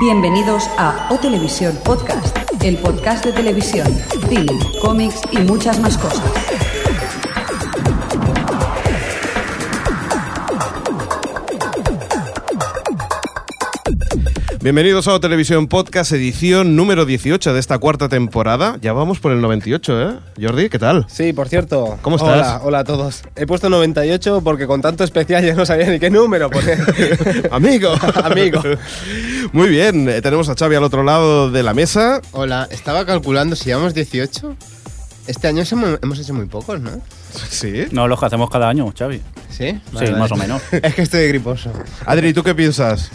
Bienvenidos a O Televisión Podcast, el podcast de televisión, cine, cómics y muchas más cosas. Bienvenidos a O Televisión Podcast, edición número 18 de esta cuarta temporada. Ya vamos por el 98, ¿eh? Jordi, ¿qué tal? Sí, por cierto. ¿Cómo estás? Hola, hola a todos. He puesto 98 porque con tanto especial ya no sabía ni qué número poner. Amigo. Amigo. Muy bien, eh, tenemos a Xavi al otro lado de la mesa. Hola, estaba calculando si llevamos 18. Este año hemos hecho muy pocos, ¿no? Sí. No, los que hacemos cada año, Xavi. ¿Sí? Sí, Vale, más o menos. es que estoy griposo. Adri, ¿tú qué piensas?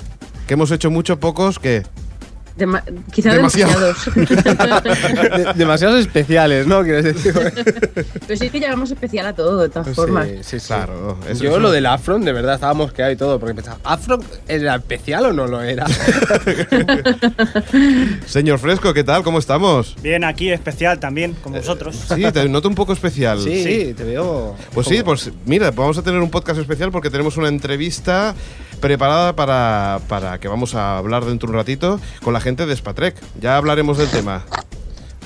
¿Que hemos hecho muchos, pocos? ¿Qué? Dema- quizá Demasiado. demasiados. De- demasiados especiales, ¿no? Quieres decir. Pero sí que llamamos especial a todo, de todas formas. Sí, sí, sí. Claro. eso- Yo lo del Afron, de verdad, estaba mosqueado y todo. Porque pensaba, ¿Afron era especial o no lo era? Señor Fresco, ¿qué tal? ¿Cómo estamos? Bien, aquí especial también, como vosotros. Sí, te noto un poco especial. sí, te veo. Pues sí, pues mira, vamos a tener un podcast especial porque tenemos una entrevista preparada para, para que vamos a hablar dentro de un ratito con la gente de Spatrek. Ya hablaremos del tema.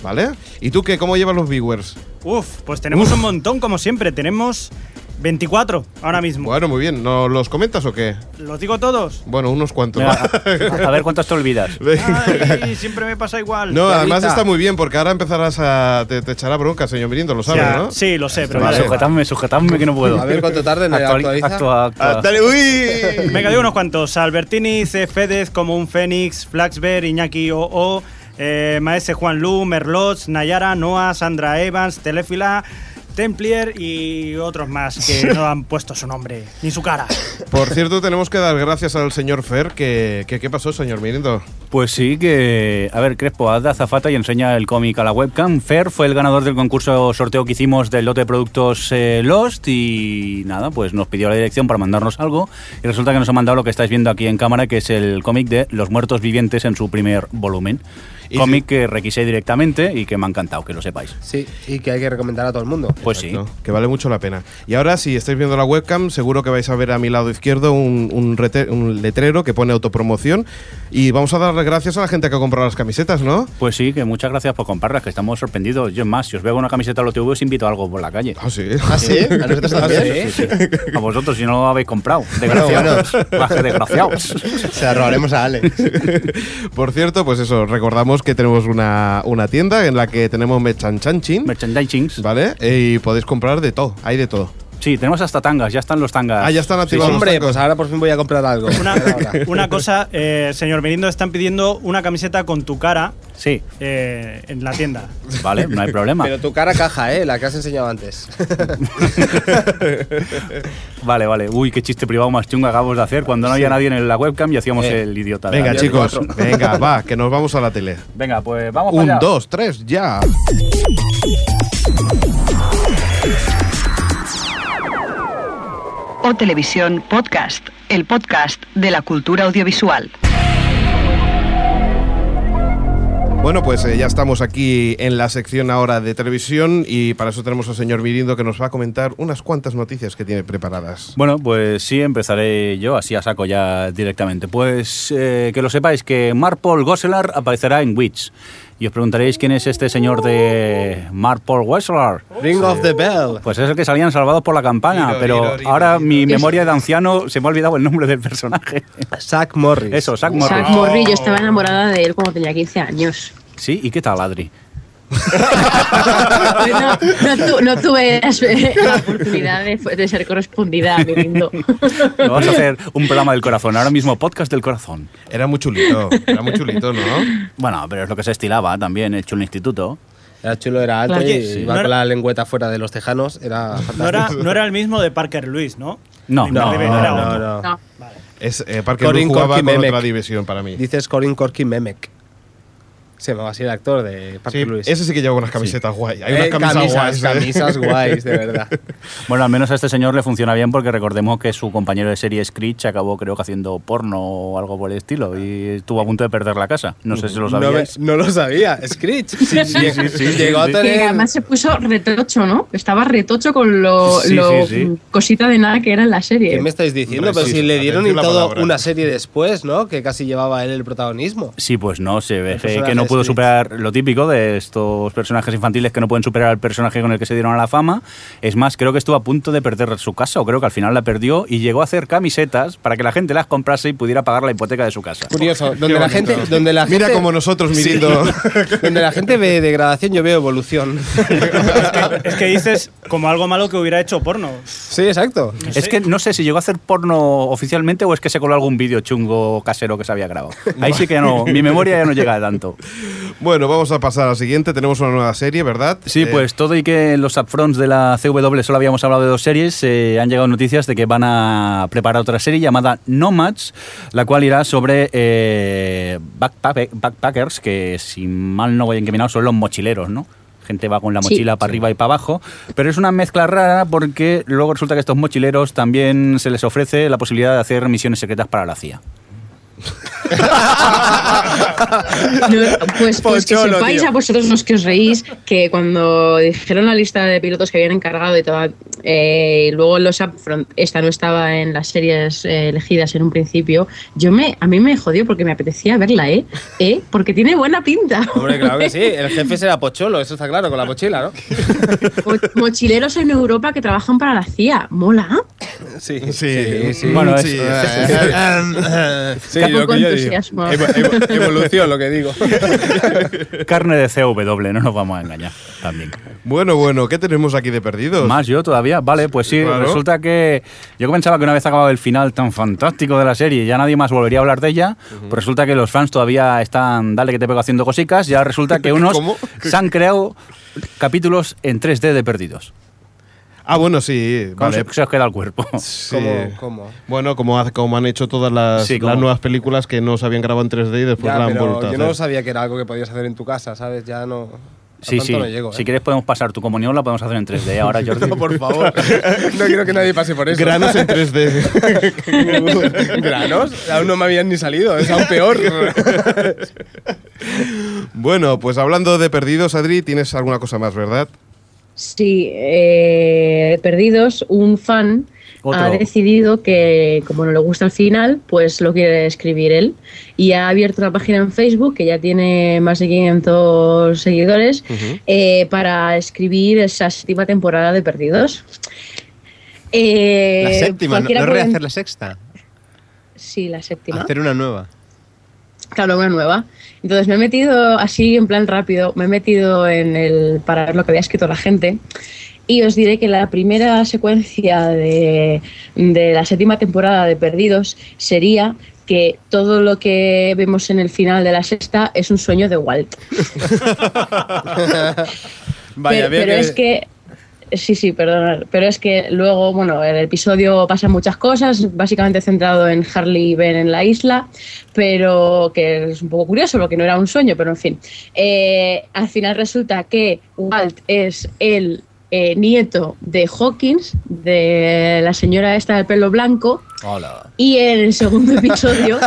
¿Vale? ¿Y tú qué? ¿Cómo llevan los viewers? Uf, pues tenemos un montón, como siempre. Tenemos 24 ahora mismo. Bueno, muy bien. ¿No los comentas o qué? ¿Los digo todos? Bueno, unos cuantos. Mira, a, a ver cuántos te olvidas. Ay, siempre me pasa igual. No, además está muy bien porque ahora empezarás a. Te, te echará bronca, señor Mirindo, lo sabes, Ya, ¿no? Sí, lo sé, pero Vale. Sujetadme, sujetadme que no puedo. A ver cuánto tarda en actualiza. actua- actua- Ah, dale, ¡Uy! Venga, digo unos cuantos. Albertini, C. Fedez, como un Fénix, Flaxber, Iñaki OO, eh, Maese Juan Lu, Merlot, Nayara, Noah, Sandra Evans, Telefila, Templier y otros más que no han puesto su nombre ni su cara. Por cierto, tenemos que dar gracias al señor Fer. Que, que- ¿Qué pasó, señor Mirindo? Pues sí que... A ver, Crespo, haz de azafata y enseña el cómic a la webcam. Fer fue el ganador del concurso sorteo que hicimos del lote de productos eh, Lost y nada, pues nos pidió la dirección para mandarnos algo y resulta que nos ha mandado lo que estáis viendo aquí en cámara, que es el cómic de Los Muertos Vivientes en su primer volumen. Y Cómic que requisé directamente y que me ha encantado, que lo sepáis. Sí, y que hay que recomendar a todo el mundo. Pues sí. Exacto, Que vale mucho la pena. Y ahora, si estáis viendo la webcam, seguro que vais a ver a mi lado izquierdo un, un rete- un letrero que pone autopromoción. Y vamos a darle gracias a la gente que ha comprado las camisetas, ¿no? Pues sí, que muchas gracias por comprarlas, que estamos sorprendidos. Yo es más, si os veo una camiseta de TV os invito a algo por la calle. Ah, sí. ¿Ah, sí? ¿A nosotros también? Sí, sí. A vosotros si no lo habéis comprado. Desgraciados. Baje desgraciados. Se la robaremos a Alex. Por cierto, pues eso, recordamos que tenemos una, una tienda en la que tenemos merchanchanchin, Merchandising. ¿vale? Y podéis comprar de todo, hay de todo. Sí, tenemos hasta tangas, ya están los tangas. Ah, ya están activados los Hombre, pues ahora por fin voy a comprar algo. Una, cosa, eh, señor Merindo, están pidiendo una camiseta con tu cara Sí, eh, en la tienda. vale, no hay problema. Pero tu cara caja, ¿eh? La que has enseñado antes. Vale, vale. Uy, qué chiste privado más chungo acabamos de hacer cuando no había nadie en la webcam y hacíamos Eh. el idiota. Venga, la- chicos, venga, va, que nos vamos a la tele. Venga, pues vamos para Un, allá. dos, tres, ya. O Televisión Podcast, el podcast de la cultura audiovisual. Bueno, pues eh, ya estamos aquí en la sección ahora de televisión y para eso tenemos al señor Mirindo que nos va a comentar unas cuantas noticias que tiene preparadas. Bueno, pues sí, empezaré yo, así a saco ya directamente. Pues eh, que lo sepáis que Mark Paul Gosselaar aparecerá en Witch. Y os preguntaréis quién es este señor de Mark Paul Gosselaar. Ring of the Bell. Pues es el que salían salvados por la campana, pero ahora mi memoria de anciano se me ha olvidado el nombre del personaje. Zack Morris. Eso, Zack Morris. Zack Morri, yo estaba enamorada de él cuando tenía 15 años. Sí, ¿y qué tal, Adri? No, no tu- no tuve la, oportunidad de, de ser correspondida a mi lindo. Vamos a hacer un programa del corazón, ahora mismo podcast del corazón. Era muy chulito, era muy chulito, ¿no? Bueno, pero es lo que se estilaba también, el chulo instituto. Era chulo, era alto Claro. y Sí. iba No con era- la lengüeta fuera de los tejanos. Era fantástico. No era, no era el mismo de Parker Lewis, ¿no? No, no, no, era no, otro. no. No. Es, eh, Parker Lewis jugaba Corky con Memek. otra división para mí. Dices Corin Corky Memek. Se llamaba así el actor de Sí, Patrick Lewis. ese sí que lleva unas camisetas guay. Hay unas Eh, camisas, camisas, guays. ¿eh? camisas guays, de verdad. Bueno, al menos a este señor le funciona bien porque recordemos que su compañero de serie Screech acabó creo que haciendo porno o algo por el estilo y estuvo a punto de perder la casa. No sé si lo No, me- sabíais. no lo sabía. Screech. Sí, sí, sí, sí, Llegó a sí. Que tener. además se puso retocho, ¿no? Estaba retocho con lo, Sí, lo sí, sí. cosita de nada que era en la serie. ¿Qué me estáis diciendo? Pero sí, si le dieron y todo palabra. una serie después, ¿no? Que casi llevaba él el protagonismo. Sí, pues no, se ve que no de pudo superar lo típico de estos personajes infantiles que no pueden superar al personaje con el que se dieron a la fama. Es más, creo que estuvo a punto de perder su casa, o creo que al final la perdió y llegó a hacer camisetas para que la gente las comprase y pudiera pagar la hipoteca de su casa. Curioso. Donde la gente. Donde la Mira gente- como nosotros midiendo. Donde la gente ve degradación, yo veo evolución. Es que dices como algo malo que hubiera hecho porno. Sí, exacto. Es que no sé si llegó a hacer porno oficialmente o es que se coló algún vídeo chungo casero que se había grabado. Ahí sí que ya no, mi memoria ya no llega a tanto. Bueno, vamos a pasar a la siguiente. Tenemos una nueva serie, ¿verdad? Sí, Eh, pues todo y que en los upfronts de la CW solo habíamos hablado de dos series, eh, han llegado noticias de que van a preparar otra serie llamada Nomads, la cual irá sobre eh, backpack- backpackers, que si mal no voy encaminado son los mochileros, ¿no? Gente va con la Sí. mochila para arriba y para abajo, pero es una mezcla rara porque luego resulta que a estos mochileros también se les ofrece la posibilidad de hacer misiones secretas para la CIA. No, pues, pues que sepáis tío. a vosotros los que os reís que cuando dijeron la lista de pilotos que habían encargado y todo, eh, y luego los upfront, esta no estaba en las series eh, elegidas en un principio, yo me, a mí me jodió porque me apetecía verla, ¿eh? ¿Eh? Porque tiene buena pinta. Hombre, claro que sí. El jefe será Pocholo, eso está claro, con la mochila, ¿no? Mo- Mochileros en Europa que trabajan para la CIA. ¿Mola? Sí, Sí, sí. Bueno, es- sí. Sí, Está lo poco que yo digo. entusiasmo. Evo- evo- lo que digo. Carne de CW, no nos vamos a engañar también. Bueno, bueno, ¿qué tenemos aquí de perdidos? Más yo todavía, vale, pues sí, Claro. resulta que yo pensaba que una vez acabado el final tan fantástico de la serie ya nadie más volvería a hablar de ella, pues resulta que los fans todavía están, dale que te pego haciendo cosicas, ya resulta que unos ¿Cómo? se han creado capítulos en 3D de perdidos. Ah, bueno, sí. ¿Cómo Vale. se, se os queda el cuerpo? Sí. ¿Cómo? cómo? Bueno, como, han hecho todas las, Sí, las como- nuevas películas que no se habían grabado en 3D y después Ya, la han pero vuelto a yo no hacer. sabía que era algo que podías hacer en tu casa, ¿sabes? Ya no. a Sí, sí. no llego, Si ¿eh? quieres podemos pasar tu comunión, la podemos hacer en 3D ahora, Jordi. No, por favor. no quiero que nadie pase por eso. Granos en 3D. ¿Granos? Aún no me habían ni salido, es aún peor. bueno, pues hablando de perdidos, Adri, tienes alguna cosa más, ¿verdad? Sí, eh, Perdidos, un fan Otro. ha decidido que, como no le gusta el final, pues lo quiere escribir él. Y ha abierto una página en Facebook que ya tiene más de 500 seguidores eh, para escribir esa séptima temporada de Perdidos. Eh, La séptima, no, no rehacer la sexta. Sí, la séptima. Hacer una nueva. Claro, una nueva. Entonces me he metido así en plan rápido, me he metido en el para ver lo que había escrito la gente. Y os diré que la primera secuencia de, de la séptima temporada de Perdidos sería que todo lo que vemos en el final de la sexta es un sueño de Walt. Vaya, pero pero es que sí sí perdonad pero es que luego bueno el episodio pasa muchas cosas básicamente centrado en Harley y Ben en la isla pero que es un poco curioso porque no era un sueño pero en fin. Eh, al final resulta que Walt es el eh, nieto de Hawkins de la señora esta del pelo blanco Hola. y en el segundo episodio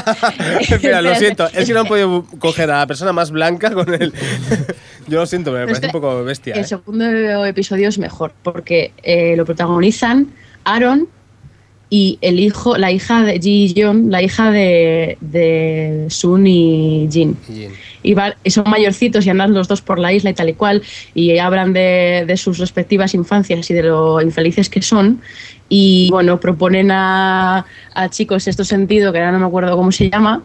Espera, lo siento. Es que no han podido coger a la persona más blanca con el. Yo lo siento, me parece un poco bestia. El ¿eh? segundo episodio es mejor porque eh, lo protagonizan Aaron y el hijo, la hija de Ji Yeon, la hija de, de Sun y Jin. Jin. Y, va- y son mayorcitos y andan los dos por la isla y tal y cual, y hablan de, de sus respectivas infancias y de lo infelices que son. Y bueno, proponen a, a chicos sexto sentido, que ahora no me acuerdo cómo se llama,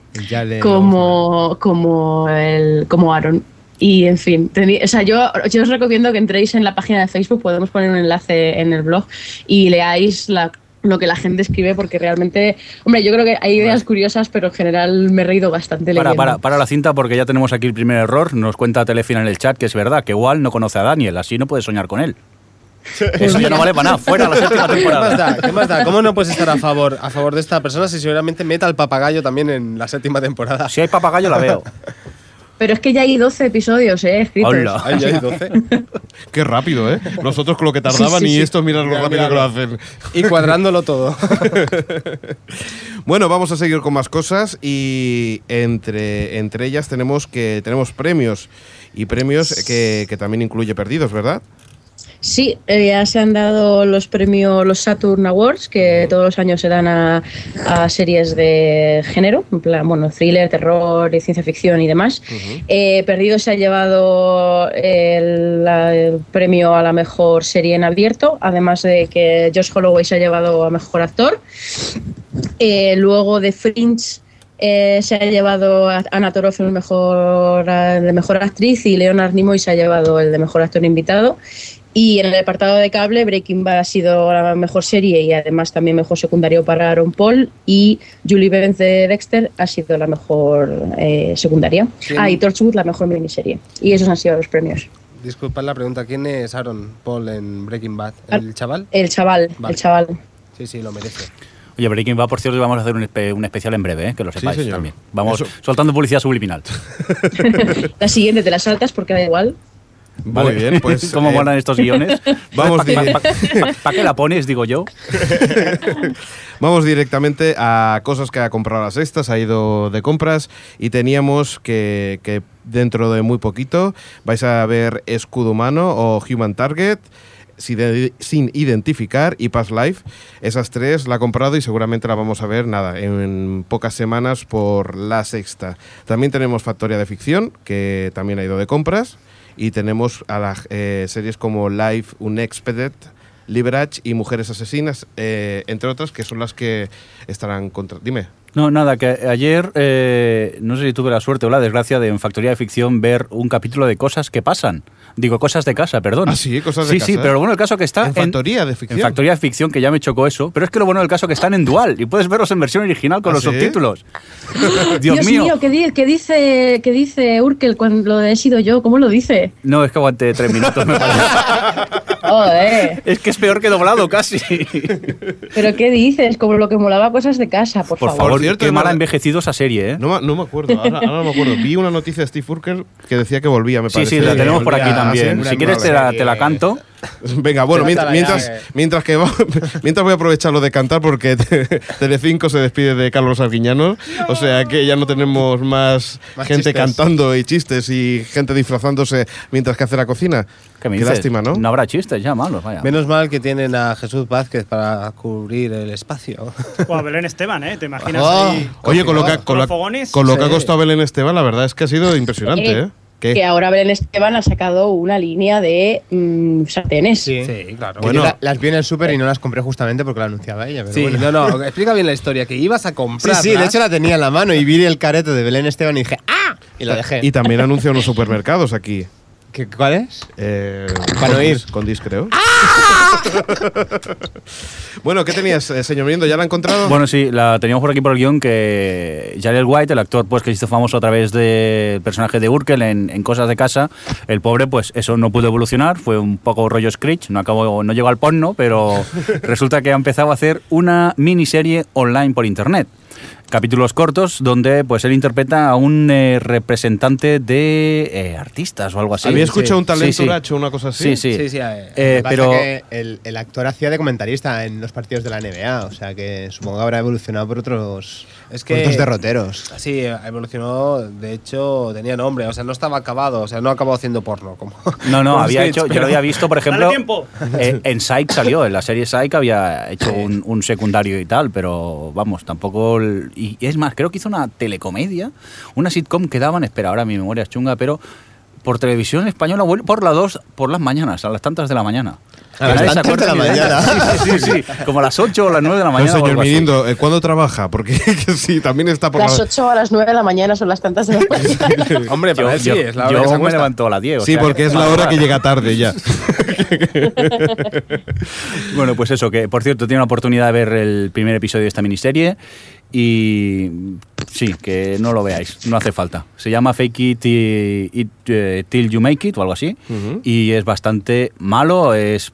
como, como, el, como Aaron. Y en fin, o sea, yo, yo os recomiendo que entréis en la página de Facebook, podemos poner un enlace en el blog y leáis la- lo que la gente escribe, porque realmente, hombre, yo creo que hay ideas curiosas, pero en general me he reído bastante Para, leyendo. para, para la cinta porque ya tenemos aquí el primer error. Nos cuenta Telefina en el chat que es verdad, que Wal no conoce a Daniel, así no puede soñar con él. Eso ya no vale para nada, fuera la séptima ¿Qué más temporada. da? ¿Qué más da? ¿Cómo no puedes estar a favor, a favor de esta persona si seguramente meta al papagayo también en la séptima temporada? Si hay papagayo la veo. Pero es que ya hay 12 episodios, ¿eh? Escritos. Hola. Ay, ya hay 12. Qué rápido, ¿eh? Nosotros con lo que tardaban Sí, sí, y sí. estos lo rápido mira, que lo hacen. Y cuadrándolo todo. Bueno, vamos a seguir con más cosas y entre, entre ellas tenemos que tenemos premios y premios que, que también incluye perdidos, ¿verdad? Sí, eh, ya se han dado los premios, los Saturn Awards, que todos los años se dan a, a series de género, en plan, bueno, thriller, terror, y ciencia ficción y demás. Eh, Perdido se ha llevado el, premio a la mejor serie en abierto, además de que Josh Holloway se ha llevado a mejor actor. Eh, luego de Fringe eh, se ha llevado a Anna Torov el mejor, de mejor actriz y Leonard Nimoy se ha llevado el de mejor actor invitado. Y en el apartado de cable, Breaking Bad ha sido la mejor serie y además también mejor secundario para Aaron Paul. Y Julie Benz de Dexter ha sido la mejor eh, secundaria. ¿Quién? Ah, y Torchwood la mejor miniserie. Y esos han sido los premios. Disculpad la pregunta, ¿quién es Aaron Paul en Breaking Bad? Ah. ¿El chaval? El chaval, Vale. el chaval. Sí, sí, lo merece. Oye, Breaking Bad, por cierto, vamos a hacer un, espe- un especial en breve, ¿eh? que lo sepáis también. Vamos Eso- soltando publicidad subliminal. La siguiente te la saltas porque da igual. Muy bien, pues ¿Cómo eh, molan estos guiones? vamos ¿Para qué la pones, digo yo? Vamos directamente a cosas que ha comprado la sexta, se ha ido de compras y teníamos que, que dentro de muy poquito vais a ver Escudo Humano o Human Target sin identificar y Past Life. Esas tres la ha comprado y seguramente la vamos a ver, nada, en pocas semanas por la sexta. También tenemos Factoría de Ficción, que también ha ido de compras. Y tenemos a las eh, series como Life Unexpected, Liberage y Mujeres Asesinas, eh, entre otras, que son las que estarán contra... Dime. No, nada, que ayer, eh, no sé si tuve la suerte o la desgracia de en Factoría de Ficción ver un capítulo de cosas que pasan. Digo, cosas de casa, perdón. Ah, sí, cosas de Sí, sí, casa. pero lo bueno del caso que está En Factoría de Ficción. En Factoría de Ficción, que ya me chocó eso. Pero es que lo bueno del caso que están en dual y puedes verlos en versión original con ¿Ah, los sí? subtítulos. Dios, mío. ¿qué, di- qué dice, qué dice Urkel cuando lo he sido yo? ¿Cómo lo dice? No, es que aguante tres minutos, me parece. Joder. es que es peor que doblado casi. ¿Pero qué dices? Como lo que molaba cosas de casa, por, Por favor. favor, cierto, qué es mal ha verdad. envejecido esa serie, ¿eh? No, no me acuerdo, ahora, ahora no me acuerdo. Vi una noticia de Steve Urkel que decía que volvía, me Sí, parece. sí, la tenemos por aquí Ah, también. ¿sí? Si quieres te la, te la canto. Venga, bueno, mientras, mientras, llave. mientras que va- mientras voy a aprovechar lo de cantar porque te- Telecinco se despide de Carlos Arguiñano, o sea que ya no tenemos más, Más gente chistes. cantando y chistes y gente disfrazándose mientras que hace la cocina. ¿Qué Qué lástima, ¿no? No habrá chistes ya malos, vaya. Menos mal que tienen a Jesús Vázquez para cubrir el espacio. O a Belén Esteban, ¿eh? ¿Te imaginas Oh. ahí? Oye, con lo, que, ¿Con la- fogones? con lo que ha costado Belén Esteban, la verdad es que ha sido impresionante, ¿eh? ¿Qué? Que ahora Belén Esteban ha sacado una línea de mm, sartenes. Sí, claro. Bueno. Las vi en el súper y no las compré justamente porque la anunciaba ella. Pero Sí, bueno. no, no, explica bien la historia, que ibas a Sí, comprar. sí, de hecho la tenía en la mano y vi el carete de Belén Esteban y dije ¡Ah! Y la dejé. Y también anuncia unos supermercados aquí. ¿Qué- ¿Cuál es? Eh, Para no ir. Condis- Condis, creo. bueno, ¿qué tenías, eh, señor Mirindo? ¿Ya la ha encontrado? Bueno, sí, la teníamos por aquí por el guion que Jaleel White, el actor pues que se hizo famoso a través del personaje de Urkel en, en Cosas de Casa, el pobre pues eso no pudo evolucionar, fue un poco rollo Screech, no acabó, no llegó al porno, pero resulta que ha empezado a hacer una miniserie online por internet. Capítulos cortos donde pues él interpreta a un eh, representante de eh, artistas o algo así. Había escuchado un talento Sí, sí. una cosa así. Sí, sí. Sí, sí, eh, Eh, pero que el, el actor hacía de comentarista en los partidos de la NBA, o sea que supongo que habrá evolucionado por otros, Es por que- otros derroteros. Sí, evolucionó, de hecho tenía nombre, o sea, no estaba acabado, o sea, no acabó haciendo porno. Como, No, no, había Screech, hecho, yo pero- lo había visto, por ejemplo, eh, en Psych salió, en la serie Psych había hecho un, un secundario y tal, pero vamos, tampoco... el- y es más, creo que hizo una telecomedia, una sitcom que daban, espera, ahora mi memoria es chunga, pero por televisión española, por las dos, por las mañanas, a las tantas de la mañana. A las tantas de la mañana. Sí, sí, sí, sí, como a las 8 o las 9 de la Pero, mañana. o señor. Mirindo, eh, ¿cuándo trabaja? Porque que sí, también está por Las la... 8 a las 9 de la mañana son las tantas de la mañana. Hombre, Yo, sí, yo- es la hora yo que se me levanto a las 10. o Sí, sea porque es la hora que llega tarde ya. Bueno, pues eso, que por cierto, tiene una oportunidad de ver el primer episodio de esta miniserie y sí, que no lo veáis, no hace falta. Se llama Fake It, eh, Till You Make It o algo así y es bastante malo, es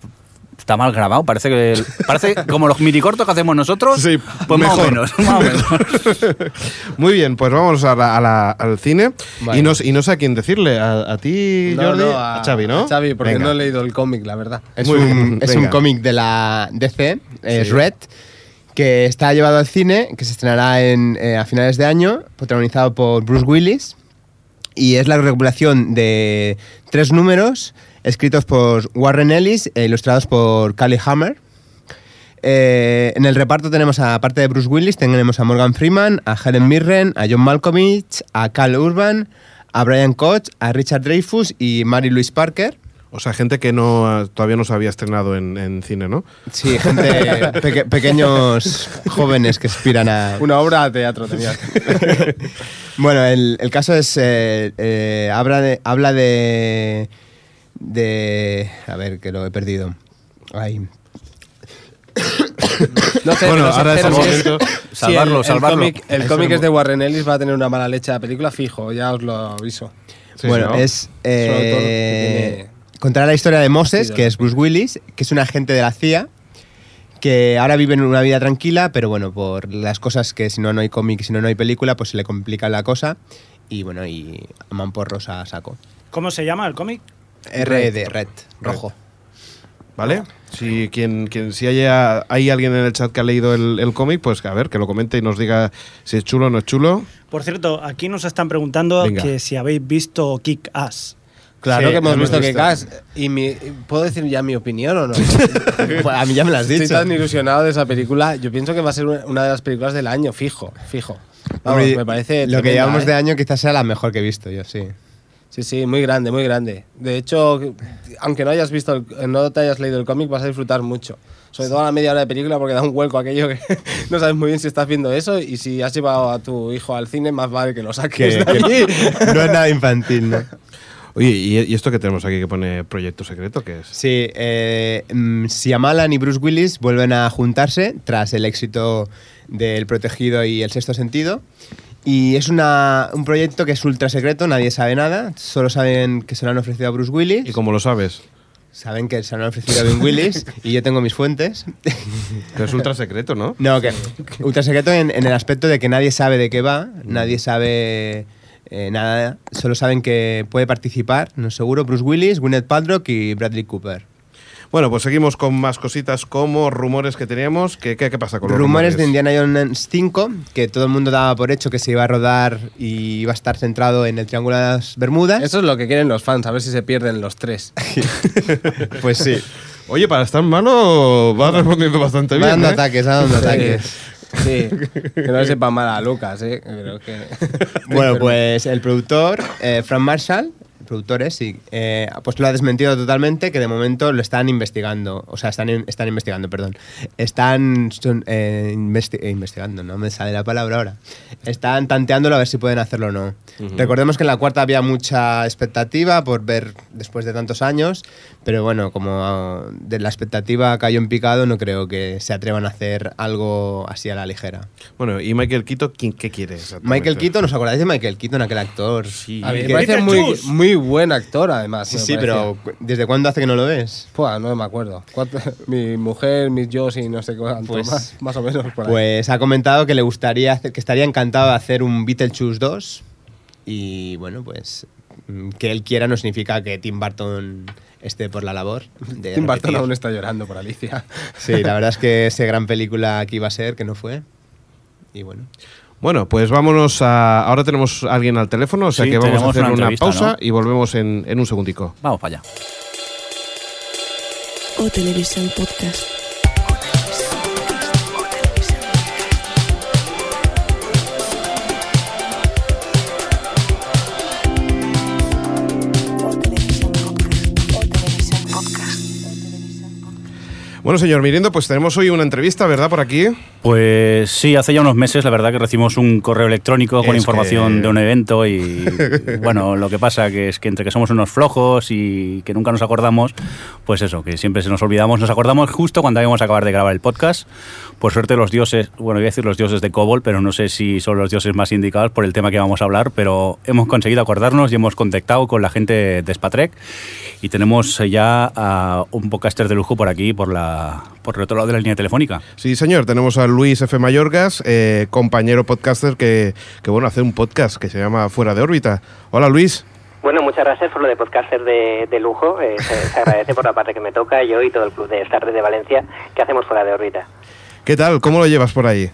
está mal grabado. Parece que parece como los minicortos que hacemos nosotros. Sí, pues más o menos. Más o menos. Muy bien, pues vamos a la- a la- al cine. Vale. Y, no, y no sé a quién decirle. A, a ti, No, Jordi. no, a, Xavi, ¿no? a Xavi, porque Venga. no he leído el cómic, la verdad. Es Muy un, es un cómic de la DC, es Sí. Red, que está llevado al cine, que se estrenará en, eh, a finales de año, protagonizado por Bruce Willis. Y es la recopilación de tres números escritos por Warren Ellis e ilustrados por Callie Hammer. Eh, en el reparto tenemos, aparte de Bruce Willis, tenemos a Morgan Freeman, a Helen Mirren, a John Malkovich, a Cal Urban, a Brian Koch, a Richard Dreyfuss y Mary Louise Parker. O sea, gente que no todavía no se había estrenado en, en cine, ¿no? Sí, gente, peque- pequeños jóvenes que aspiran a... Una obra de teatro tenía. Bueno, el, el caso es... eh, eh, habla de... Habla de, de... A ver, que lo he perdido. Ay. No sé, Bueno, ahora es el momento. Salvarlo, el- el salvarlo. cómic- El Es cómic es de Warren Ellis, va a tener una mala leche la película, fijo, ya os lo aviso. Sí, bueno, ¿no? es... Sobre todo que Eh, tiene- contará la historia de Moses, que es Bruce Willis, que es un agente de la CIA, que ahora vive en una vida tranquila, pero bueno, por las cosas que si no no hay cómic y si no no hay película, pues se le complica la cosa. Y bueno, y mamporros a saco. ¿Cómo se llama el cómic? R de Red, rojo. ¿Vale? Si, quien, quien, si haya, hay alguien en el chat que ha leído el, el cómic, pues a ver, que lo comente y nos diga si es chulo o no es chulo. Por cierto, aquí nos están preguntando Venga. que si habéis visto Kick Ass. Claro Sí, que hemos hemos visto que visto. Gas. Y mi- ¿Puedo decir ya mi opinión o no? Pues a mí ya me lo has Estoy dicho. tan ilusionado de esa película. Yo pienso que va a ser una de las películas del año, fijo, fijo. Vamos, Hombre, me parece. Lo que tremenda, llevamos ¿eh? de año quizás sea la mejor que he visto yo, sí. Sí, sí, muy grande, muy grande. De hecho, aunque no hayas visto, el- no te hayas leído el cómic, vas a disfrutar mucho. Sobre todo a la media hora de película, porque da un hueco aquello que no sabes muy bien si estás viendo eso y si has llevado a tu hijo al cine, más vale que lo saques Que- de allí. No es nada infantil, ¿no? Oye, ¿y, esto que tenemos aquí que pone Proyecto Secreto? ¿Qué es? Sí, eh, mm, Shyamalan y Bruce Willis vuelven a juntarse tras el éxito del Protegido y El Sexto Sentido. Y es una, un proyecto que es ultra secreto, nadie sabe nada, solo saben que se lo han ofrecido a Bruce Willis. ¿Y cómo lo sabes? Saben que se lo han ofrecido a Ben Willis y yo tengo mis fuentes. Que es ultra secreto, ¿no? No, que ultra secreto en, en el aspecto de que nadie sabe de qué va, nadie sabe eh, nada, solo saben que puede participar, no seguro, Bruce Willis, Gwyneth Paltrow y Bradley Cooper. Bueno, pues seguimos con más cositas como rumores que teníamos. ¿Qué, qué, qué pasa con los rumores rumores? de Indiana Jones 5, que todo el mundo daba por hecho que se iba a rodar y iba a estar centrado en el Triángulo de las Bermudas. Eso es lo que quieren los fans, a ver si se pierden los tres. Pues sí, Oye, para estar malo va respondiendo bastante va bien. dando ¿eh? ataques, va dando ataques. Sí, que no sepa mal a Lucas, ¿eh? Que... Bueno, pues el productor, eh, Frank Marshall, el productor es, sí, eh, pues lo ha desmentido totalmente, que de momento lo están investigando, o sea, están, están investigando, perdón, están son, eh, investi- eh, investigando, no me sale la palabra ahora, están tanteándolo a ver si pueden hacerlo o no. Recordemos que en la cuarta había mucha expectativa por ver después de tantos años, pero bueno, como ah, de la expectativa cayó en picado, no creo que se atrevan a hacer algo así a la ligera. Bueno, ¿y Michael Keaton ¿quién- qué quiere? Michael Keaton, ¿os acordáis de Michael Keaton, aquel actor? Sí. A mí me parece muy, muy buen actor, además. Sí, sí, parecía. pero ¿desde cuándo hace que no lo ves? Pua, no me acuerdo. ¿Cuánto- Mi mujer, mis yo y no sé cuánto Pues- más, más o menos por ahí. Pues ha comentado que le gustaría hacer, que estaría encantado de hacer un Beetlejuice 2 y bueno, pues mm, que él quiera no significa que Tim Burton esté por la labor. De Tim Burton aún está llorando por Alicia. Sí, la verdad es que esa gran película que iba a ser, que no fue. Y bueno. Bueno, pues vámonos a. Ahora tenemos a alguien al teléfono, o sea Sí, que vamos a hacer una pausa ¿no? y volvemos en, en un segundico. Vamos para allá. O Televisión Podcast. Bueno, señor Mirindo, pues tenemos hoy una entrevista, ¿verdad? Por aquí. Pues sí, hace ya unos meses la verdad que recibimos un correo electrónico con Es información que- de un evento y bueno, lo que pasa que es que entre que somos unos flojos y que nunca nos acordamos, pues eso, que siempre se nos olvidamos, nos acordamos justo cuando íbamos a acabar de grabar el podcast. Por suerte los dioses, bueno, voy a decir los dioses de Cobol, pero no sé si son los dioses más indicados por el tema que vamos a hablar, pero hemos conseguido acordarnos y hemos contactado con la gente de Spatrek y tenemos ya a un podcaster de lujo por aquí, por la por el otro lado de la línea telefónica. Sí, señor, tenemos a Luis F. Mayorgas, eh, compañero podcaster que, que, bueno, hace un podcast que se llama Fuera de órbita. Hola, Luis. Bueno, muchas gracias por lo de podcaster de, de lujo. Eh, se, se agradece por la parte que me toca, yo y todo el club de Star Trek de Valencia, que hacemos fuera de órbita. ¿Qué tal? ¿Cómo lo llevas por ahí?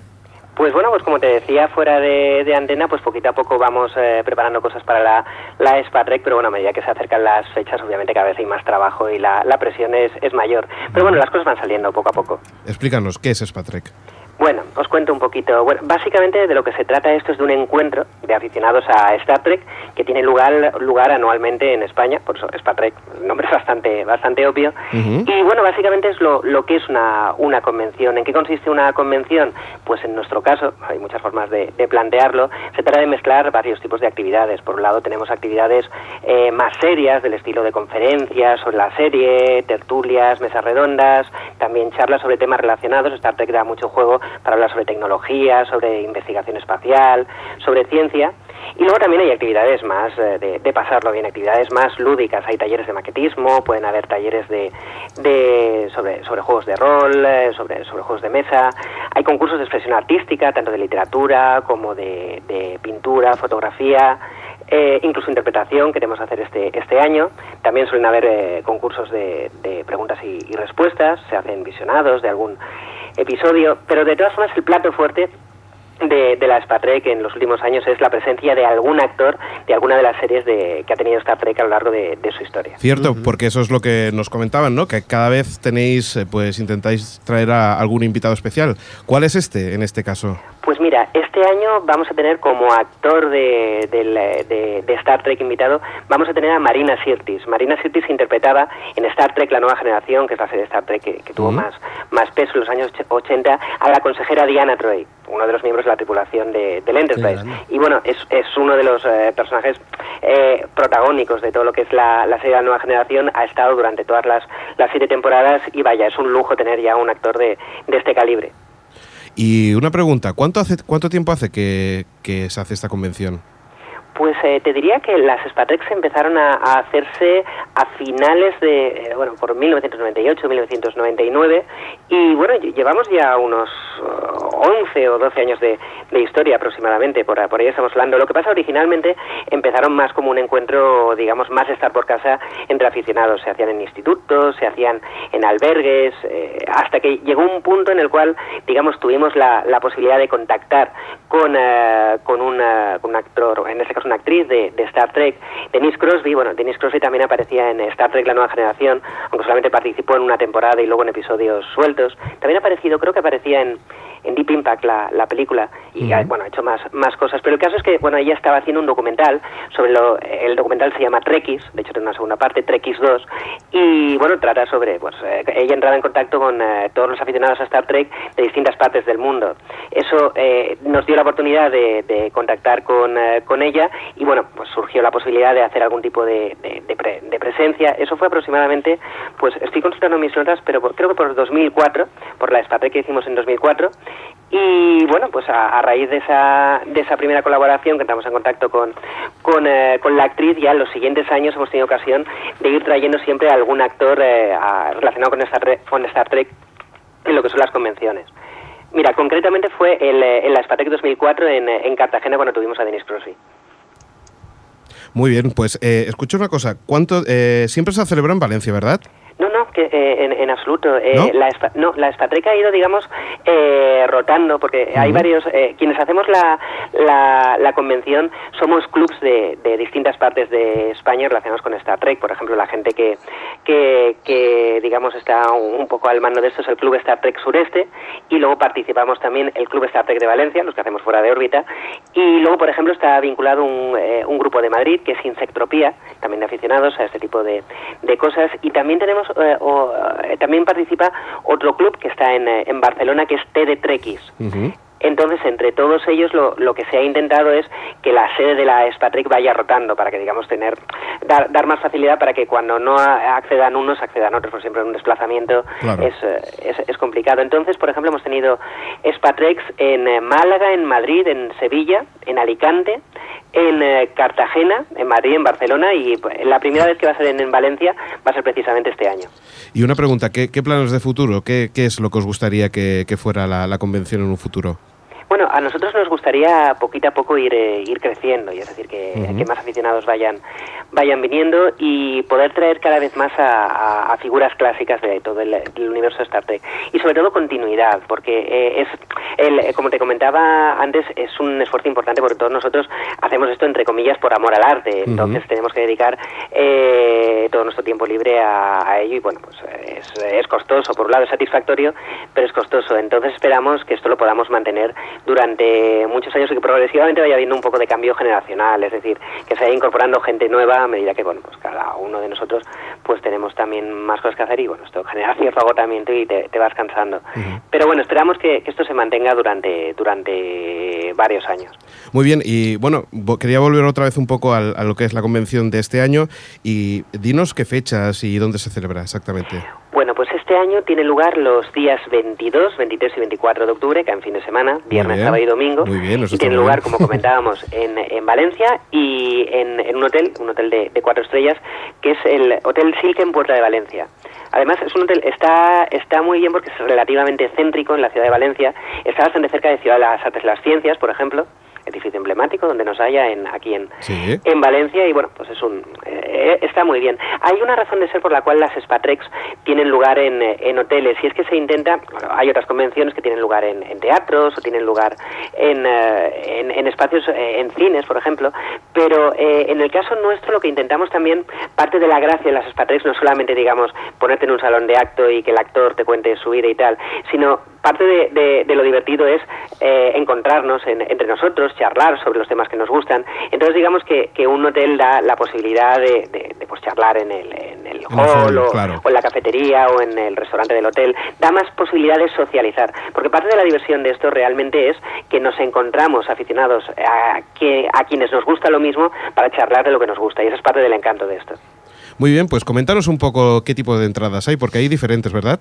Pues bueno, pues como te decía, fuera de, antena, pues poquito a poco vamos eh, preparando cosas para la, la Spatrek, pero bueno, a medida que se acercan las fechas, obviamente cada vez hay más trabajo y la, presión es, es mayor. Pero bueno, las cosas van saliendo poco a poco. Explícanos, ¿qué es Spatrek? Bueno, os cuento un poquito. Bueno, básicamente de lo que se trata esto es de un encuentro de aficionados a Star Trek que tiene lugar, lugar anualmente en España, por eso Star Trek, el nombre es bastante, bastante obvio. Y bueno, básicamente es lo, lo que es una, una convención. ¿En qué consiste una convención? Pues en nuestro caso, hay muchas formas de, de plantearlo, se trata de mezclar varios tipos de actividades. Por un lado tenemos actividades eh, más serias, del estilo de conferencias sobre la serie, tertulias, mesas redondas, también charlas sobre temas relacionados. Star Trek da mucho juego para hablar sobre tecnología, sobre investigación espacial, sobre ciencia. Y luego también hay actividades más eh, de, de pasarlo bien, actividades más lúdicas. Hay talleres de maquetismo, pueden haber talleres de, de sobre, sobre juegos de rol, eh, sobre, sobre juegos de mesa. Hay concursos de expresión artística, tanto de literatura como de, pintura, fotografía. eh, incluso interpretación queremos hacer este, este año. También suelen haber concursos de, de preguntas y, y respuestas, se hacen visionados de algún episodio, pero de todas formas el plato fuerte de, de la Star Trek en los últimos años es la presencia de algún actor de alguna de las series de, que ha tenido Star Trek a lo largo de, de su historia. Cierto, porque eso es lo que nos comentaban, ¿no? Que cada vez tenéis, eh, pues intentáis traer a algún invitado especial. ¿Cuál es este en este caso? Pues mira, este año vamos a tener como actor de, de- de Star Trek invitado, vamos a tener a Marina Sirtis. Marina Sirtis interpretaba en Star Trek La Nueva Generación, que es la serie de Star Trek que, que tuvo más, más peso en los años och- 80, a la consejera Diana Troy, uno de los miembros de la tripulación de, del Enterprise. y bueno, es, es uno de los eh, personajes eh, protagónicos de todo lo que es la, la serie de La Nueva Generación, ha estado durante todas las, las siete temporadas y vaya, es un lujo tener ya un actor de, de este calibre. Y una pregunta, ¿cuánto, hace, cuánto tiempo hace que, que se hace esta convención? Pues eh, te diría que las Spatreks empezaron a, hacerse a finales de, eh, bueno, por 1998, 1999, y bueno, lle- llevamos ya unos eh, 11 o 12 años de, de historia aproximadamente, por, por ahí estamos hablando. Lo que pasa originalmente empezaron más como un encuentro, digamos, más estar por casa entre aficionados. Se hacían en institutos, se hacían en albergues, eh, hasta que llegó un punto en el cual, digamos, tuvimos la, la posibilidad de contactar con, eh, con, con un actor, en este caso una actriz de, Star Trek, Denise Crosby. Bueno, Denise Crosby también aparecía en Star Trek La Nueva Generación, aunque solamente participó en una temporada y luego en episodios sueltos. También ha aparecido, creo que aparecía en, en Deep Impact, la, la película, y ha, bueno, ha hecho más, más cosas. Pero el caso es que, bueno, ella estaba haciendo un documental sobre lo, el documental se llama Trekkies, de hecho tiene una segunda parte, Trekkies 2, y bueno, trata sobre, pues, eh, ella entraba en contacto con eh, todos los aficionados a Star Trek de distintas partes del mundo. Eso eh, nos dio la oportunidad de, de contactar con, eh, con ella y bueno, pues surgió la posibilidad de hacer algún tipo de, de- de pre- de presencia. Eso fue aproximadamente, pues estoy consultando mis notas, pero por- creo que por 2004, por la Star Trek que hicimos en 2004. Y bueno, pues a, raíz de esa, de esa primera colaboración que entramos en contacto con, con, eh, con la actriz, ya en los siguientes años hemos tenido ocasión de ir trayendo siempre a algún actor eh, relacionado con Star, Trek, en lo que son las convenciones. Mira, concretamente fue el, eh, en la Spatrek 2004 en, en Cartagena cuando tuvimos a Dennis Crosby. Muy bien, pues eh, escucha una cosa, ¿cuánto, siempre se celebra en Valencia, ¿verdad? No, no, que eh, en, en absoluto. Eh, ¿No? La, Spa- no, la ha ido, digamos, eh, rotando, porque hay Ujú. varios. eh, quienes hacemos la, la, la convención somos clubs de, de distintas partes de España relacionados con Star Trek. Por ejemplo, la gente que, que, que, digamos, está un un poco al mando de esto es el Club Star Trek Sureste, y luego participamos también el Club Star Trek de Valencia, los que hacemos fuera de órbita, y luego, por ejemplo, está vinculado un, eh, un grupo de Madrid que es Insectropía, también de aficionados a este tipo de, de cosas, y también tenemos eh, o, eh, también participa otro club que está en, eh, en Barcelona, que es TD Ujú. Entonces, entre todos ellos, lo, lo que se ha intentado es que la sede de la Spatrick vaya rotando para que, digamos, tener dar, dar más facilidad para que cuando no accedan unos, accedan otros, por siempre un desplazamiento Claro. es, eh, es, es complicado. Entonces, por ejemplo, hemos tenido Spatrex en eh, Málaga, en Madrid, en Sevilla, en Alicante, en eh, Cartagena, en Madrid, en Barcelona y la primera vez que va a ser en, en Valencia va a ser precisamente este año. Y una pregunta, ¿qué, qué planes de futuro? ¿Qué, qué es lo que os gustaría que, que fuera la, la convención en un futuro? Bueno, a nosotros nos gustaría poquito a poco ir, eh, ir creciendo, y es decir, que, más aficionados vayan, vayan viniendo y poder traer cada vez más a, a- a figuras clásicas de todo el, el universo de Star Trek. Y sobre todo continuidad, porque eh, es, el, eh, como te comentaba antes, es un esfuerzo importante porque todos nosotros hacemos esto entre comillas por amor al arte, entonces tenemos que dedicar eh, todo nuestro tiempo libre a, a ello y bueno, pues es, es costoso, por un lado es satisfactorio, pero es costoso. Entonces esperamos que esto lo podamos mantener durante muchos años y que progresivamente vaya habiendo un poco de cambio generacional, es decir, que se vaya incorporando gente nueva a medida que, bueno, pues cada uno de nosotros pues tenemos también más cosas que hacer y bueno, esto genera cierto agotamiento y te, te vas cansando. Pero bueno, esperamos que, que esto se mantenga durante, durante varios años. Muy bien, y bueno, quería volver otra vez un poco al- a, lo que es la convención de este año y dinos qué fechas y dónde se celebra exactamente. Bueno, pues este año tiene lugar los días 22, 23 y 24 de octubre, que en fin de semana, viernes, sábado y domingo. Muy bien, y tiene lugar, bien. como comentábamos, en, en Valencia y en, en un hotel, un hotel de, de cuatro estrellas, que es el Hotel Silke en Puerta de Valencia. Además, es un hotel, está, está muy bien porque es relativamente céntrico en la ciudad de Valencia, está bastante cerca de Ciudad de las Artes y las Ciencias, por ejemplo, edificio emblemático donde nos haya en, aquí en, Sí. en Valencia y bueno, pues es un eh, está muy bien. Hay una razón de ser por la cual las Spatrex tienen lugar en, eh, en hoteles y es que se intenta, bueno, hay otras convenciones que tienen lugar en, en teatros o tienen lugar en, eh, en, en espacios, eh, en cines, por ejemplo, pero eh, en el caso nuestro lo que intentamos también, parte de la gracia de las Spatrex no solamente digamos ponerte en un salón de acto y que el actor te cuente su vida y tal, sino parte de, de- de lo divertido es eh, encontrarnos en- entre nosotros, charlar sobre los temas que nos gustan. Entonces digamos que, que un hotel da la posibilidad de, de- de, pues, charlar en el, en el hall o, claro. o en la cafetería o en el restaurante del hotel. Da más posibilidades de socializar. Porque parte de la diversión de esto realmente es que nos encontramos aficionados a, que, a quienes nos gusta lo mismo para charlar de lo que nos gusta. Y eso es parte del encanto de esto. Muy bien, pues comentaros un poco qué tipo de entradas hay, porque hay diferentes, ¿verdad?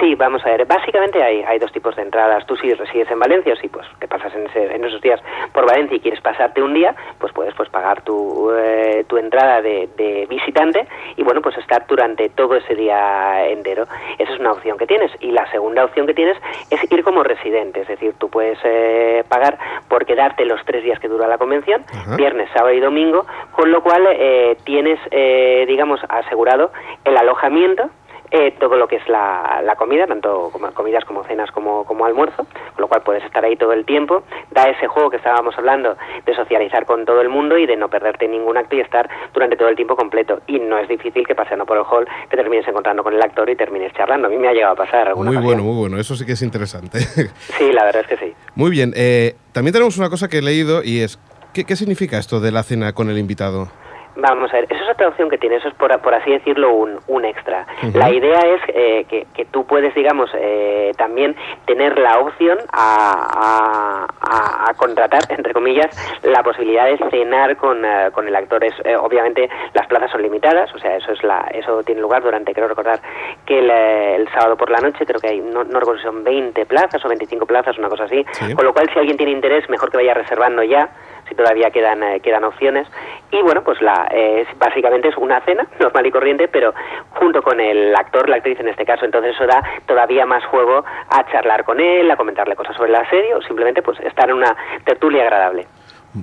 Sí, vamos a ver. Básicamente hay, hay dos tipos de entradas. Tú si resides en Valencia o si pues te pasas en, ese- en esos días por Valencia y quieres pasarte un día, pues puedes pues pagar tu, eh, tu entrada de, de visitante y bueno pues estar durante todo ese día entero. Esa es una opción que tienes. Y la segunda opción que tienes es ir como residente, es decir, tú puedes eh, pagar por quedarte los tres días que dura la convención, Ajá. viernes, sábado y domingo, con lo cual eh, tienes, eh, digamos, asegurado el alojamiento eh, todo lo que es la, la comida, tanto como comidas como cenas como, como almuerzo, con lo cual puedes estar ahí todo el tiempo. Da ese juego que estábamos hablando de socializar con todo el mundo y de no perderte ningún acto y estar durante todo el tiempo completo. Y no es difícil que paseando por el hall te termines encontrando con el actor y termines charlando. A mí me ha llegado a pasar alguna Muy ocasión. bueno, muy bueno, eso sí que es interesante. Sí, la verdad es que sí. muy bien, eh, también tenemos una cosa que he leído y es, ¿qué, qué significa esto de la cena con el invitado? Vamos a ver, eso es otra opción que tiene, eso es por, por así decirlo un, un extra. La idea es eh, que, que tú puedes, digamos, eh, también tener la opción a, a- a- a contratar, entre comillas, la posibilidad de cenar con, eh, con el actor. Es, eh, obviamente las plazas son limitadas, o sea, eso es la eso tiene lugar durante, creo recordar, que el, eh, el sábado por la noche, creo que hay, no, no recuerdo si son 20 plazas o 25 plazas, una cosa así. Sí. Con lo cual, si alguien tiene interés, mejor que vaya reservando ya si todavía quedan eh, quedan opciones. Y bueno pues la eh, básicamente es una cena normal y corriente pero junto con el actor la actriz en este caso. Entonces eso da todavía más juego a charlar con él a comentarle cosas sobre la serie o simplemente pues estar en una tertulia agradable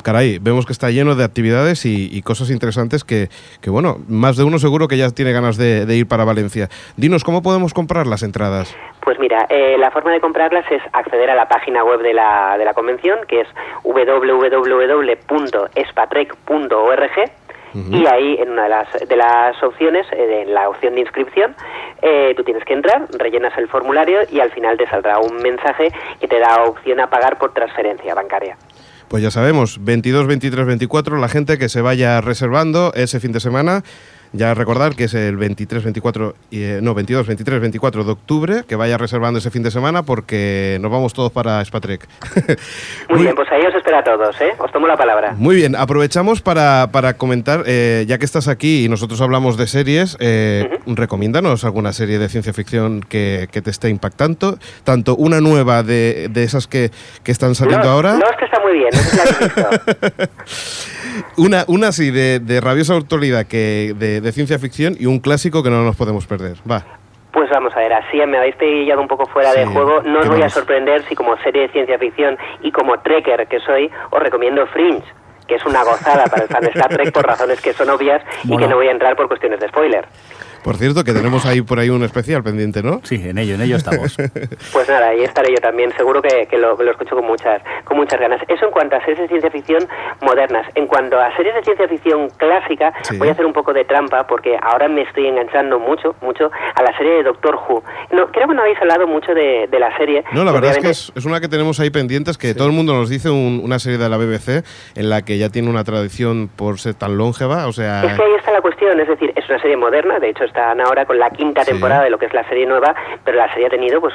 Caray, vemos que está lleno de actividades y, y cosas interesantes que, que, bueno, más de uno seguro que ya tiene ganas de, de ir para Valencia. Dinos, ¿cómo podemos comprar las entradas? Pues mira, eh, la forma de comprarlas es acceder a la página web de la, de la convención, que es www.espatrec.org. Y ahí, en una de las, de las opciones, eh, en la opción de inscripción, eh, tú tienes que entrar, rellenas el formulario y al final te saldrá un mensaje que te da opción a pagar por transferencia bancaria. Pues ya sabemos, 22, 23, 24, la gente que se vaya reservando ese fin de semana Ya recordar que es el 23, 24, y, eh, no, 22, 23, 24 de octubre, que vaya reservando ese fin de semana porque nos vamos todos para Spatrek. Muy bien, pues ahí os espera a todos, ¿eh? Os tomo la palabra. Muy bien, aprovechamos para, para comentar, eh, ya que estás aquí y nosotros hablamos de series, eh, recomiéndanos alguna serie de ciencia ficción que, que te esté impactando, tanto una nueva de, de esas que, que están saliendo no, ahora. No, es que está muy bien, es la que he visto. Una, una así de, de rabiosa autoridad que de, de ciencia ficción y un clásico que no nos podemos perder. Va. Pues vamos a ver, así me habéis pillado un poco fuera Sí, de juego. No os ¿qué voy a sorprender si como serie de ciencia ficción y como trekker que soy, os recomiendo Fringe, que es una gozada para el fan de Star Trek por razones que son obvias y que no voy a entrar por cuestiones de spoiler. Por cierto, que tenemos ahí por ahí un especial pendiente, ¿no? Sí, en ello, en ello estamos. Pues nada, ahí estaré yo también, seguro que, que lo, escucho con muchas, con muchas ganas. Eso en cuanto a series de ciencia ficción modernas. En cuanto a series de ciencia ficción clásica, Sí. voy a hacer un poco de trampa porque ahora me estoy enganchando mucho, mucho a la serie de Doctor Who. No, creo que no habéis hablado mucho de, de la serie. No, la verdad es que es una que tenemos ahí pendientes, que todo el mundo nos dice un- una serie de la BBC en la que ya tiene una tradición por ser tan longeva, o sea... Es que ahí está la cuestión, es decir, es una serie moderna, de hecho están ahora con la quinta Sí. temporada de lo que es la serie nueva, pero la serie ha tenido pues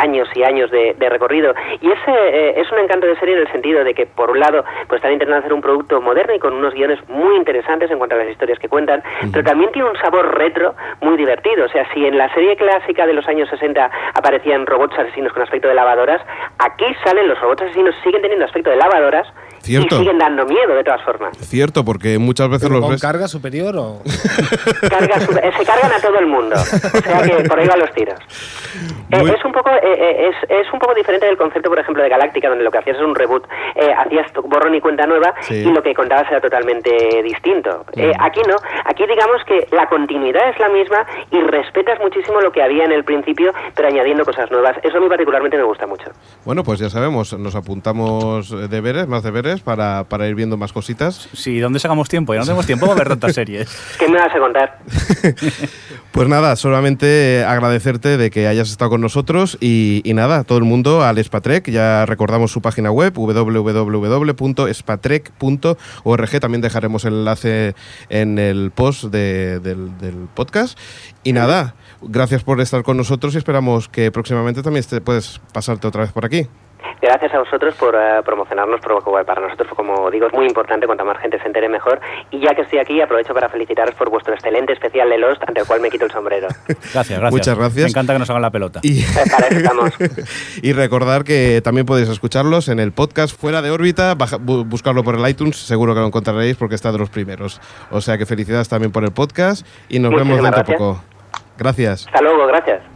años y años de, de recorrido. Y ese eh, es un encanto de serie en el sentido de que, por un lado, pues están intentando hacer un producto moderno y con unos guiones muy interesantes en cuanto a las historias que cuentan, pero también tiene un sabor retro muy divertido. O sea, si en la serie clásica de los años 60 aparecían robots asesinos con aspecto de lavadoras, aquí salen los robots asesinos, siguen teniendo aspecto de lavadoras Cierto. y siguen dando miedo de todas formas. Cierto, porque muchas veces los ¿Con ves... carga superior o...? Carga su- se cargan a todo el mundo. O sea que por ahí van los tiros. Eh, Muy- es un poco eh, eh, es, es un poco diferente del concepto, por ejemplo, de Galáctica, donde lo que hacías es un reboot, eh, hacías borrón y cuenta nueva Sí. y lo que contabas era totalmente distinto. Eh, aquí no, aquí digamos que la continuidad es la misma y respetas muchísimo lo que había en el principio, pero añadiendo cosas nuevas. Eso a mí particularmente me gusta mucho. Bueno, pues ya sabemos, nos apuntamos deberes, más deberes, para, para ir viendo más cositas. Sí, ¿dónde sacamos tiempo? Ya no tenemos tiempo para ver tantas series. ¿Qué me vas a contar? Pues nada, solamente agradecerte de que hayas estado con nosotros y, y nada, todo el mundo al Spatrek, ya recordamos su página web www.spatrek.org, también dejaremos el enlace en el post de- del, del podcast. Y nada, gracias por estar con nosotros y esperamos que próximamente también te puedes pasarte otra vez por aquí. Gracias a vosotros por eh, promocionarnos, porque para nosotros, como digo, es muy importante, cuanta más gente se entere mejor. Y ya que estoy aquí, aprovecho para felicitaros por vuestro excelente especial de Lost, ante el cual me quito el sombrero. Gracias, gracias. Muchas gracias. Me encanta que nos hagan la pelota. Y, Para eso estamos. y recordar que también podéis escucharlos en el podcast Fuera de órbita, baja- bu- buscarlo por el iTunes, seguro que lo encontraréis porque está de los primeros. O sea que felicidades también por el podcast y nos vemos dentro de gracias. poco. Gracias. Hasta luego, gracias.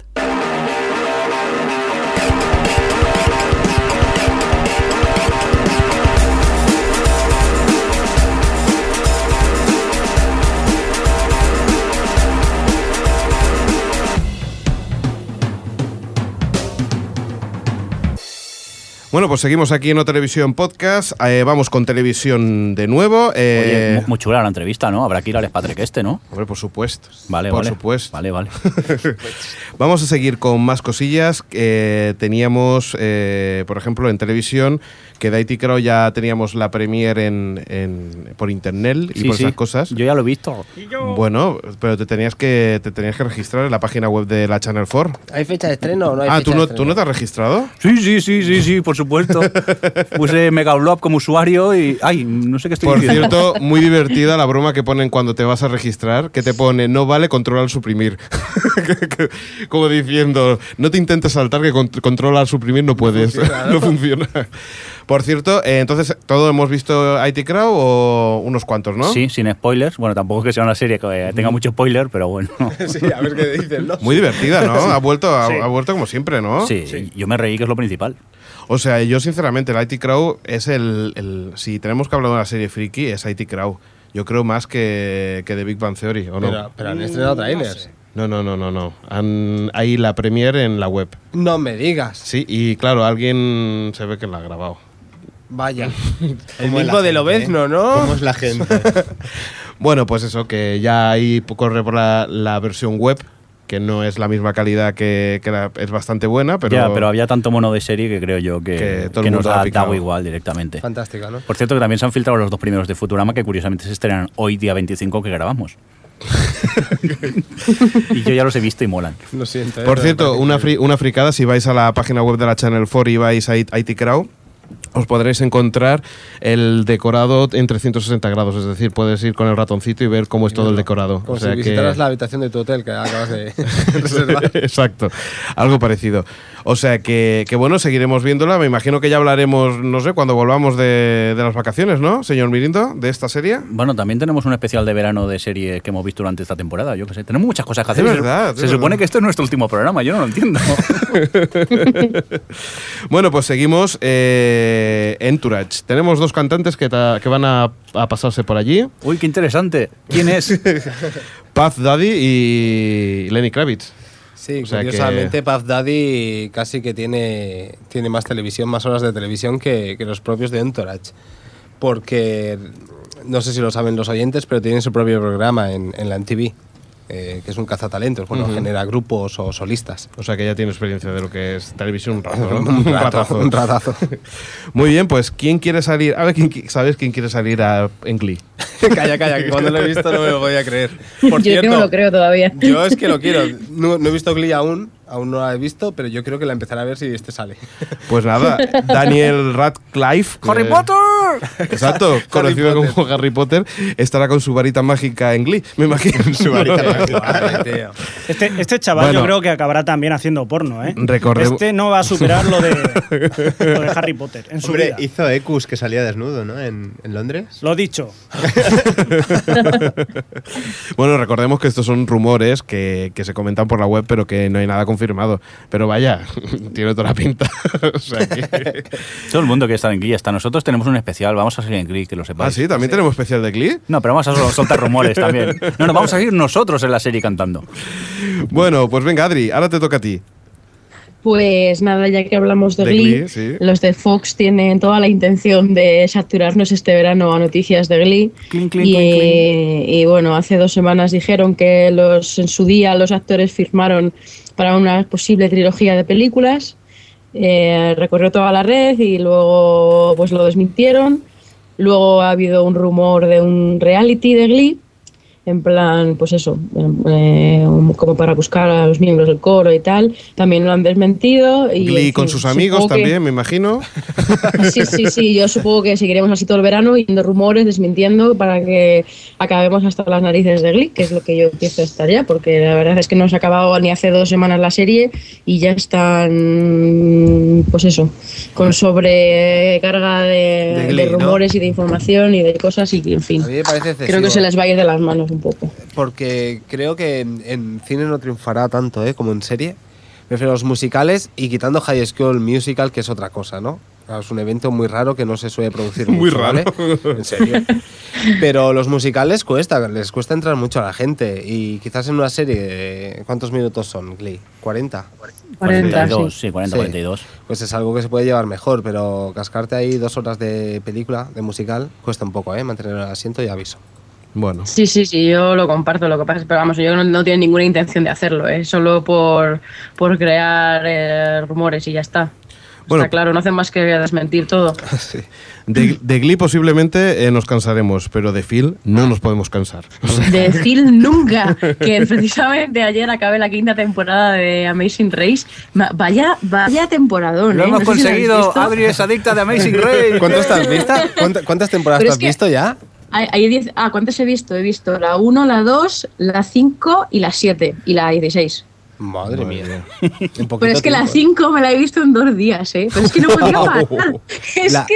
Bueno, pues seguimos aquí en O Televisión Podcast. Eh, vamos con televisión de nuevo. Oye, Eh, mu- muy chula la entrevista, ¿no? Habrá que ir al Spatrek este, ¿no? hombre, por supuesto. Vale, por vale. supuesto. Vale, vale. Vamos a seguir con más cosillas. Eh, teníamos, eh, por ejemplo, en televisión, que de IT Crowd ya teníamos la premiere en, en- por internet y Sí, por sí. esas cosas. Yo ya lo he visto. Bueno, pero te tenías que te tenías que registrar en la página web de la Channel 4. ¿Hay fecha de estreno o no hay ah, fecha ¿tú de no, estreno? ¿tú no te has registrado? Sí, sí, sí, sí, sí, por supuesto. Puse Megablob como usuario y. Ay, no sé qué estoy Por diciendo. cierto, muy divertida la broma que ponen cuando te vas a registrar, que te pone no vale controlar suprimir. Como diciendo, no te intentes saltar que con- controlar suprimir no puedes. No funciona. Por cierto, eh, entonces, ¿todo hemos visto IT Crowd o unos cuantos, no? Sí, sin spoilers. Bueno, tampoco es que sea una serie que eh, tenga mucho spoiler, pero bueno. Sí, a ver qué dicen, ¿no? Muy divertida, ¿no? Ha vuelto, ha, Sí. ha vuelto como siempre, ¿no? Sí, yo me reí, que es lo principal. O sea, yo sinceramente, el IT Crowd es el, el- Si tenemos que hablar de una serie friki, es IT Crowd. Yo creo más que, que de Big Bang Theory, ¿o no? Pero, pero han estrenado trailers. No, no, no, no, no. Han, hay la premiere en la web. No me digas. Sí, y claro, alguien se ve que la ha grabado. Vaya. El ¿Cómo es la mismo de gente, Lobezno, eh? ¿no? ¿Cómo es la gente? Bueno, pues eso, que ya ahí corre por la, la versión web, que no es la misma calidad que, que la- es bastante buena, pero, ya, pero había tanto mono de serie que creo yo que, Que todo el que nos mundo ha dado igual directamente. Fantástica, ¿no? Por cierto, que también se han filtrado los dos primeros de Futurama que curiosamente se estrenan hoy, día 25, que grabamos. y yo ya los he visto y molan. Lo siento. ¿eh? Por cierto, una, fri- una fricada, si vais a la página web de la Channel 4 y vais a IT IT Crowd, os podréis encontrar el decorado en 360 grados, es decir, puedes ir con el ratoncito y ver cómo es todo el decorado. Como O sea si que- la habitación de tu hotel que acabas de reservar. Exacto, algo parecido. O sea que, que bueno, seguiremos viéndola. Me imagino que ya hablaremos, no sé, cuando volvamos de, de las vacaciones, ¿no, señor Mirindo, de esta serie? Bueno, también tenemos un especial de verano de serie que hemos visto durante esta temporada. Yo qué sé, tenemos muchas cosas que hacer. Es Se- verdad, Se, es supone verdad. que este es nuestro último programa, yo no lo entiendo. Bueno, pues seguimos. Eh, Entourage. Tenemos dos cantantes que, ta- que van a, a pasarse por allí. Uy, qué interesante. ¿Quién es? Puff Daddy y Lenny Kravitz. Sí, O sea curiosamente Puff Daddy casi que tiene, tiene más televisión, más horas de televisión que, que los propios de Entourage. Porque, no sé si lo saben los oyentes, pero tienen su propio programa en, en la MTV, eh, que es un cazatalentos. Bueno, Ujú. genera grupos o solistas. O sea que ya tiene experiencia de lo que es televisión un rato, ¿no? Un rato, ratazo. un ratazo. Muy bien, pues ¿quién quiere salir? A ver, ¿quién, qui- ¿sabes quién quiere salir a, en Glee? calla, calla, que cuando lo he visto no me lo voy a creer. Por Yo cierto, que me lo creo todavía. Yo es que lo quiero. No, no he visto Glee aún, aún no la he visto, pero yo creo que la empezaré a ver si este sale. Pues nada, Daniel Radcliffe. ¡Harry Potter! Exacto, conocido como Harry Potter, estará con su varita mágica en Glee, me imagino. Su varita tío. Este, este chaval Bueno. yo creo que acabará también haciendo porno, ¿eh? Recordemos- Este no va a superar lo de, lo de Harry Potter en su Hombre, vida. hizo Ecus que salía desnudo, ¿no? En, en Londres. Lo dicho. Bueno, recordemos que estos son rumores que, que se comentan por la web, pero que no hay nada confirmado. Pero vaya, tiene toda la pinta. o sea que- Todo el mundo que está en Glee hasta nosotros tenemos un especial. Vamos a salir en Glee, que lo Ah, sepáis. sí, también tenemos especial de Glee. No, pero vamos a sol- soltar rumores también. No, no, vamos a ir nosotros en la serie cantando. Bueno, pues venga, Adri, ahora te toca a ti. Pues nada, ya que hablamos de, De Glee, Glee, sí. los de Fox tienen toda la intención de saturarnos este verano a noticias de Glee. Clink, clink, y, y bueno, hace dos semanas dijeron que los en su día los actores firmaron para una posible trilogía de películas. Eh, recorrió toda la red y luego pues lo desmintieron. Luego ha habido un rumor de un reality de Glee, en plan, pues eso, eh, como para buscar a los miembros del coro y tal. También lo han desmentido. Y, Glee en con sus amigos que- también, me imagino. Sí, sí, sí, yo supongo que seguiremos así todo el verano yendo rumores, desmintiendo para que acabemos hasta las narices de Glee, que es lo que yo empiezo a estar ya, porque la verdad es que no se ha acabado ni hace dos semanas la serie y ya están, pues eso, con sobrecarga de, De Glee, de ¿no? rumores y de información y de cosas y en fin. A mí me parece Creo que se les va a ir de las manos poco. Porque creo que en, en cine no triunfará tanto ¿eh? como en serie. Prefiero los musicales y quitando High School Musical, que es otra cosa, ¿no? Es un evento muy raro que no se suele producir Muy mucho, raro. ¿vale? En serio. Pero los musicales cuesta, les cuesta entrar mucho a la gente. Y quizás en una serie, ¿cuántos minutos son, Glee? ¿40? 40, 42, sí. sí, 40, Sí. 42. Pues es algo que se puede llevar mejor, pero cascarte ahí dos horas de película, de musical, cuesta un poco, ¿eh? Mantener el asiento y aviso. Bueno, Sí, sí, sí, yo lo comparto. Lo que pasa es pero vamos, yo no, no tiene ninguna intención de hacerlo, ¿eh? solo por, por crear eh, rumores y ya está. Bueno. está claro, no hacen más que desmentir todo. de, de Glee posiblemente eh, nos cansaremos, pero de Phil no nos podemos cansar. O sea, De Phil nunca, que precisamente ayer acabé la quinta temporada de Amazing Race. Vaya, vaya temporadón. Lo ¿eh? hemos No sé si lo habéis conseguido. Adri es adicta de Amazing Race. ¿Cuántas te has visto? ¿Cuánta- ¿Cuántas temporadas es has que- visto ya? Hay, hay diez- ah, ¿cuántas he visto? He visto la 1, la 2, la 5 y la 7 y la 16. Madre, mía. En poquito Pero es que la tiempo, ¿eh? 5 me la he visto en dos días, ¿eh? Pero es que no podía parar. Es La- que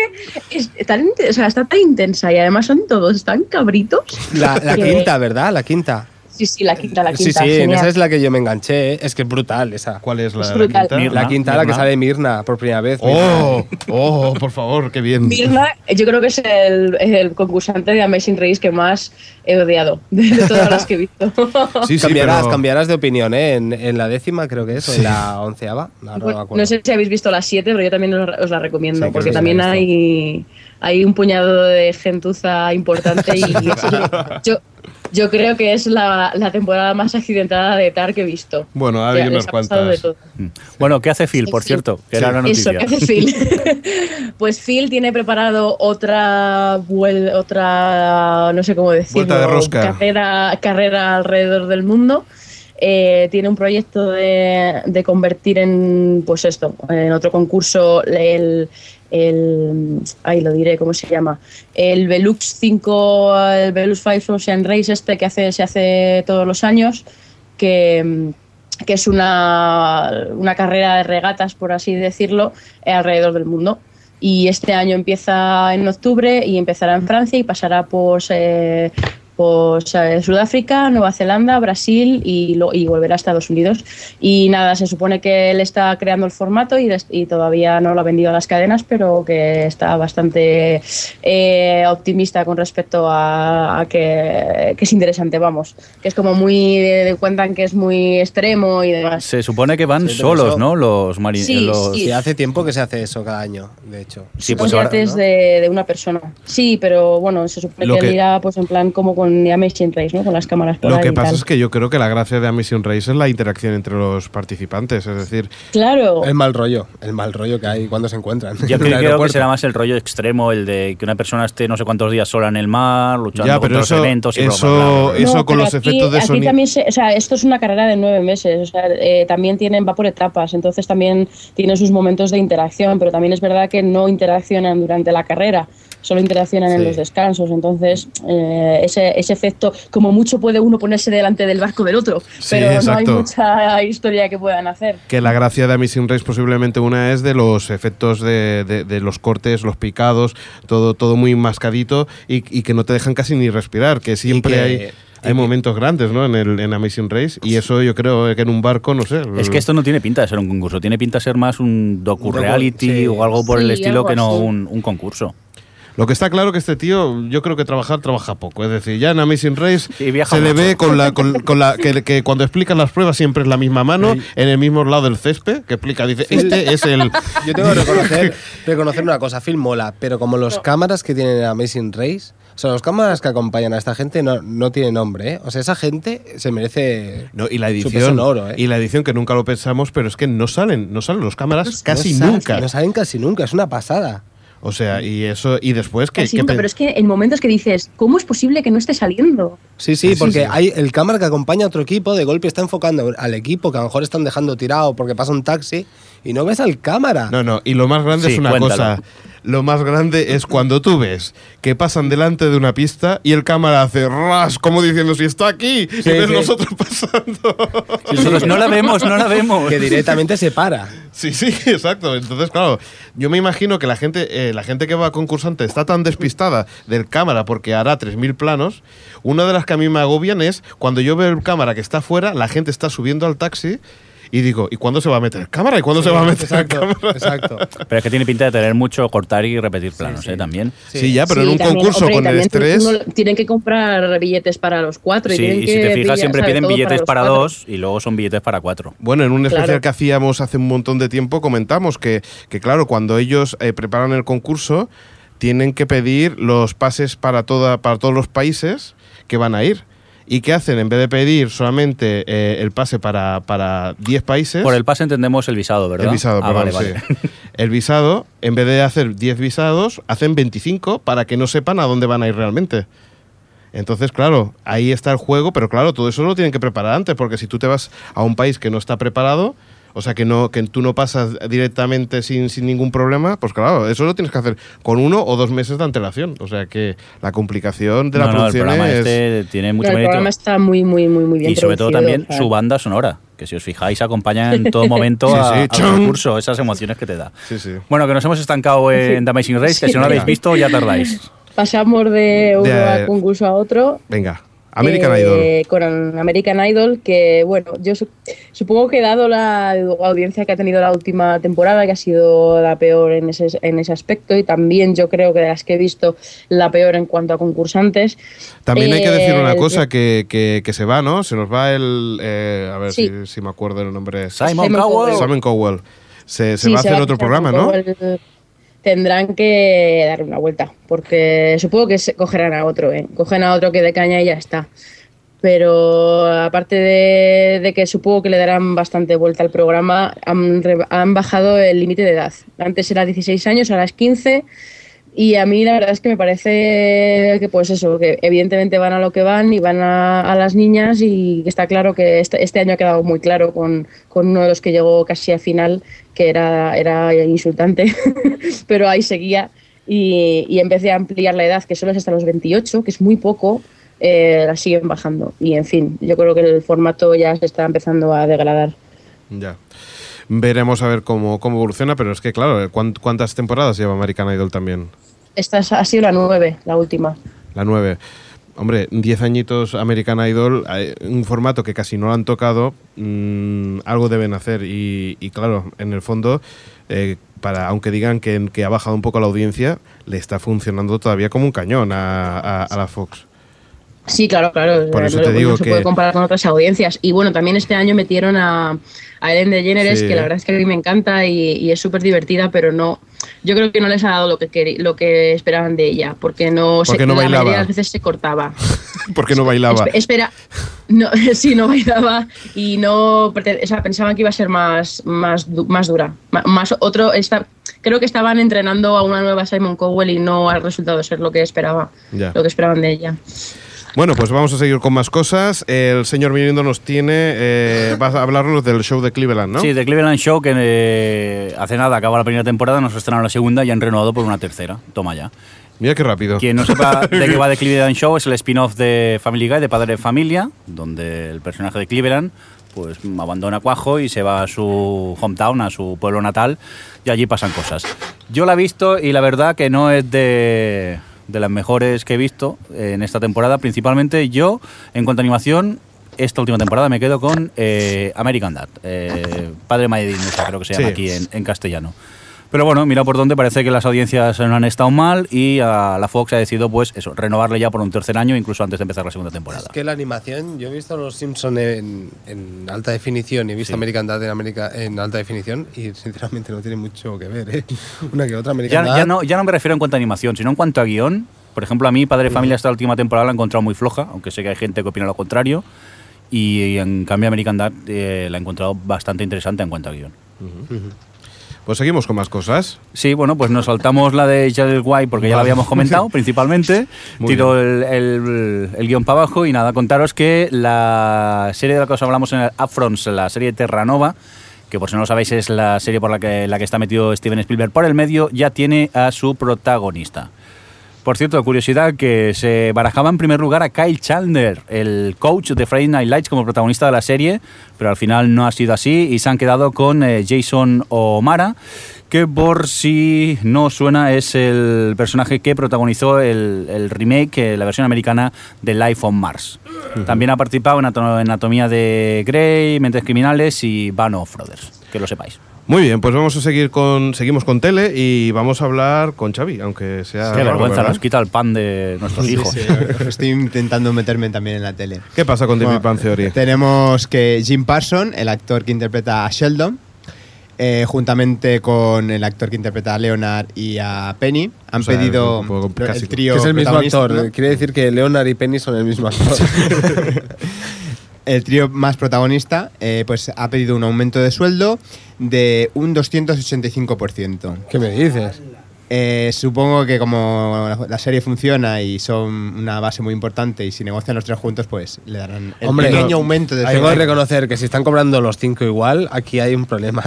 es tan, o sea, está tan intensa y además son todos tan cabritos. La, la que- quinta, ¿verdad? La quinta. Sí, sí, la quinta, la Sí, quinta. sí, genial. esa es la que yo me enganché. ¿eh? Es que es brutal esa. ¿Cuál es la, Es la quinta? Mirna. La quinta, la que sale Mirna por primera vez. Oh, oh, por favor, qué bien. Mirna, yo creo que es el, el concursante de Amazing Race que más he odiado de, todas las que he visto. Sí, sí, cambiarás, pero- cambiarás de opinión, ¿eh? En, en la décima creo que es, o en la onceava. No, no me acuerdo. No sé si habéis visto las 7, pero yo también os, la recomiendo, Sí, porque sí también hay, hay un puñado de gentuza importante y yo, Yo creo que es la, la temporada más accidentada de TAR que he visto. Bueno, hay Ya, unas les ha pasado de cuantas. todo. Bueno, ¿qué hace Phil, por Sí. cierto? Que Sí. era la Eso, noticia. ¿qué hace Phil? pues Phil tiene preparado otra vuel- otra no sé cómo decirlo, Vuelta de rosca. carrera, carrera alrededor del mundo. Eh, tiene un proyecto de, de convertir en, pues esto, en otro concurso el, el, ahí lo diré, ¿cómo se llama? El Velux 5, el Velux 5 Ocean Race este que hace, se hace todos los años, que, que es una, una carrera de regatas, por así decirlo, alrededor del mundo. Y este año empieza en octubre y empezará en Francia y pasará por, eh, por eh, Sudáfrica, Nueva Zelanda, Brasil y, lo- y volverá a Estados Unidos. Y nada, se supone que él está creando el formato y, des- y todavía no lo ha vendido a las cadenas, pero que está bastante eh, optimista con respecto a, a que, que es interesante, vamos. Que es como muy, eh, cuentan que es muy extremo y demás. Se supone que van Sí, solos, ¿no? Los marineros. Sí, los... sí. Y hace tiempo que se hace eso cada año, de hecho. Sí, Son pues ahora- ¿no? de, de una persona. Sí, pero bueno, se supone Lo que, que- él irá pues en plan como con The Amazing Race, ¿no? Con las cámaras por Lo ahí que pasa tal. es que yo creo que la gracia de Amazing Race es la interacción entre los participantes. Es decir, Claro. El mal rollo, el mal rollo que hay cuando se encuentran. Yo el creo que será más el rollo extremo, el de que una persona esté no sé cuántos días sola en el mar, luchando Ya, pero contra eso- los eventos y eso- eso No, con los aquí- efectos de aquí sonido. también se- o sea, esto es una carrera de nueve meses. O sea, eh, también tienen, va por etapas, entonces también tienen sus momentos de interacción, pero también es verdad que no interaccionan durante la carrera, solo interaccionan en los descansos. Entonces, eh, ese, ese efecto, como mucho puede uno ponerse delante del barco del otro, Sí, pero no hay mucha historia que puedan hacer. que la gracia de Amazing Race posiblemente una es de los efectos de, de- de los cortes, los picados, todo, todo muy mascadito y, y que no te dejan casi ni respirar, que siempre que- hay, hay momentos grandes ¿no? en, el, en Amazing Race y eso yo creo que en un barco, no sé. Es que esto no tiene pinta de ser un concurso, tiene pinta de ser más un docu-reality sí. o algo por el estilo que no un concurso. Lo que está claro que este tío, yo creo que trabajar trabaja poco. Es decir, ya en Amazing Race se le ve con la, con, con la que, que cuando explican las pruebas siempre es la misma mano, en el mismo lado del césped, que explica, dice, este es el... Yo tengo que reconocer, reconocer una cosa, Phil mola, pero como los cámaras que tienen en Amazing Race, o sea, los cámaras que acompañan a esta gente no, no tienen nombre, ¿eh? O sea, esa gente se merece... No, y la Su peso edición, en oro, ¿eh? y la edición que nunca lo pensamos, pero es que no salen, no salen los cámaras casi no nunca. No salen casi nunca, es una pasada. O sea, y eso, y después que, pero es que en momentos que dices, ¿cómo es posible que no esté saliendo? Sí, sí, porque sí. hay el cámara que acompaña a otro equipo, de golpe está enfocando al equipo que a lo mejor están dejando tirado porque pasa un taxi y no ves al cámara. No, no, y lo más grande Sí, es una cuéntalo. cosa. Lo más grande es cuando tú ves que pasan delante de una pista y el cámara hace ras, como diciendo, si está aquí, y ves sí. nosotros pasando. Nosotros no la vemos, no la vemos. Que directamente se para. Sí, sí, exacto. Entonces, claro, yo me imagino que la gente, eh, la gente que va a concursante está tan despistada del cámara porque hará 3.000 planos. Una de las que a mí me agobian es cuando yo veo el cámara que está afuera, la gente está subiendo al taxi y digo, ¿y cuándo se va a meter cámara? ¿Y cuándo se va a meter Exacto, cámara? exacto. Pero es que tiene pinta de tener mucho cortar y repetir planos, ¿eh? También. Sí, ya, pero en un también, concurso hombre, con el estrés. tienen que comprar billetes para los cuatro. y Sí, y que si te fijas, pillar, siempre piden billetes para, dos y luego son billetes para cuatro. Bueno, en un especial Claro. que hacíamos hace un montón de tiempo comentamos que, que claro, cuando ellos eh, preparan el concurso, tienen que pedir los pases para, toda, para todos los países que van a ir. ¿Y qué hacen? En vez de pedir solamente eh, el pase para, para 10 países... Por el pase entendemos el visado, ¿verdad? El visado, ah, perdón, vale, vale. sí. El visado, en vez de hacer 10 visados, hacen 25 para que no sepan a dónde van a ir realmente. Entonces, claro, ahí está el juego, pero claro, todo eso lo tienen que preparar antes, porque si tú te vas a un país que no está preparado, o sea, que no que tú no pasas directamente sin, sin ningún problema, pues claro, eso lo tienes que hacer con uno o dos meses de antelación. O sea, que la complicación de la No, no, el producción programa es... este tiene No, mucho el mérito. programa está muy, muy, muy, muy bien Y sobre todo también o sea, su banda sonora, que si os fijáis acompaña en todo momento Sí, a- sí, al concurso, esas emociones que te da. Sí, sí. Bueno, que nos hemos estancado en The Amazing Race, que si no lo habéis visto ya tardáis. Pasamos de uno De- a concurso a otro. Venga, American eh, Idol. Con American Idol, que bueno, yo su- supongo que dado la audiencia que ha tenido la última temporada, que ha sido la peor en ese, en ese aspecto, y también yo creo que de las que he visto, la peor en cuanto a concursantes. También hay que decir una eh, cosa, que, que, que se va, ¿no? Se nos va el... eh, a ver Sí. si, si me acuerdo el nombre. Simon Simon Cowell. Simon Cowell. Se, se Sí, va a hacer otro programa, ¿no? Cowell. Tendrán que dar una vuelta, porque supongo que cogerán a otro, ¿eh? cogen a otro que de caña y ya está. pero aparte de, de que supongo que le darán bastante vuelta al programa, han, han bajado el límite de edad. Antes era 16 años, ahora es 15. Y a mí la verdad es que me parece que pues eso, que evidentemente van a lo que van y van a, a las niñas y está claro que este, este año ha quedado muy claro con, con uno de los que llegó casi a final, que era, era insultante, pero ahí seguía y, y empecé a ampliar la edad, que solo es hasta los 28, que es muy poco, eh, la siguen bajando. Y en fin, yo creo que el formato ya se está empezando a degradar. Ya. Veremos a ver cómo, cómo evoluciona, pero es que, claro, ¿cuán- ¿cuántas temporadas lleva American Idol también? Esta es- ha sido la 9, la última. La 9. Hombre, 10 añitos American Idol, un formato que casi no lo han tocado, mm, algo deben hacer. Y, y claro, en el fondo, eh, para aunque digan que, que ha bajado un poco la audiencia, le está funcionando todavía como un cañón a la Fox. Sí, claro, claro. Por eso no, te no digo se que- puede comparar con otras audiencias. Y bueno, también este año metieron a, a Ellen DeGeneres, Sí. que la verdad es que a mí me encanta y, y es súper divertida, pero no. Yo creo que no les ha dado lo que lo que esperaban de ella, porque no, Porque se, no la bailaba. mayoría de las veces se cortaba. Porque no bailaba. Espe- espera, no, sí, no bailaba y no, o sea, pensaban que iba a ser más, más, más dura, más otro, esta, creo que estaban entrenando a una nueva Simon Cowell y no ha resultado ser lo que esperaba, Ya. lo que esperaban de ella. Bueno, pues vamos a seguir con más cosas. El señor Mirindo nos tiene, eh, va a hablarnos del show de Cleveland, ¿no? Sí, The Cleveland Show, que eh, hace nada acaba la primera temporada, nos estrenaron la segunda y han renovado por una tercera. Toma ya. Mira qué rápido. Quien no sepa de qué va The Cleveland Show es el spin-off de Family Guy, de Padre de Familia, donde el personaje de Cleveland pues abandona Cuajo y se va a su hometown, a su pueblo natal, y allí pasan cosas. Yo la he visto y la verdad que no es de, de las mejores que he visto en esta temporada. Principalmente yo, en cuanto a animación, esta última temporada me quedo con eh, American Dad, eh, Padre Maydinusa, creo que se llama Sí. aquí en, en castellano. Pero bueno, mira por dónde parece que las audiencias no han estado mal y a la Fox ha decidido, pues eso, renovarle ya por un tercer año, incluso antes de empezar la segunda temporada. Es que la animación, yo he visto Los Simpson en, en alta definición y he visto Sí. American Dad en, América, en alta definición y sinceramente no tiene mucho que ver, ¿eh? Una que otra Ya, American Dad. ya no, ya no me refiero en cuanto a animación, sino en cuanto a guion. Por ejemplo, a mí, Padre de Familia, esta última temporada la he encontrado muy floja, aunque sé que hay gente que opina lo contrario. Y en cambio, American Dad eh, la he encontrado bastante interesante en cuanto a guion. Pues seguimos con más cosas. Sí, bueno, pues nos saltamos la de Jared White porque ya la habíamos comentado principalmente. Muy Tiro el, el- el guion para abajo y nada, contaros que la serie de la que os hablamos en el Upfronts, la serie Terranova, que por si no lo sabéis es la serie por la que, la que está metido Steven Spielberg por el medio, ya tiene a su protagonista. Por cierto, curiosidad que se barajaba en primer lugar a Kyle Chandler, el coach de Friday Night Lights como protagonista de la serie, pero al final no ha sido así y se han quedado con eh, Jason O'Mara, que por si no suena es el personaje que protagonizó el, el remake, eh, la versión americana de Life on Mars. También ha participado en Ato- Anatomía de Grey, Mentes Criminales y Band of Brothers, que lo sepáis. Muy bien, pues vamos a seguir con, seguimos con tele y vamos a hablar con Xavi, aunque sea. Qué vergüenza, ¿verdad? nos quita el pan de nuestros hijos. Sí, estoy intentando meterme también en la tele. ¿Qué pasa con David Bueno, Theory? Tenemos que Jim Parson, el actor que interpreta a Sheldon, eh, juntamente con el actor que interpreta a Leonard y a Penny, han O sea, pedido un poco el casi- trío Que es el mismo actor. ¿no? Quiere decir que Leonard y Penny son el mismo actor. el trío más protagonista, eh, pues ha pedido un aumento de sueldo de un 285%. ¿Qué me dices? Eh, supongo que como la- serie funciona y son una base muy importante y si negocian los tres juntos, pues le darán el Hombre, pequeño aumento de Tengo que reconocer que si están cobrando los cinco igual, aquí hay un problema.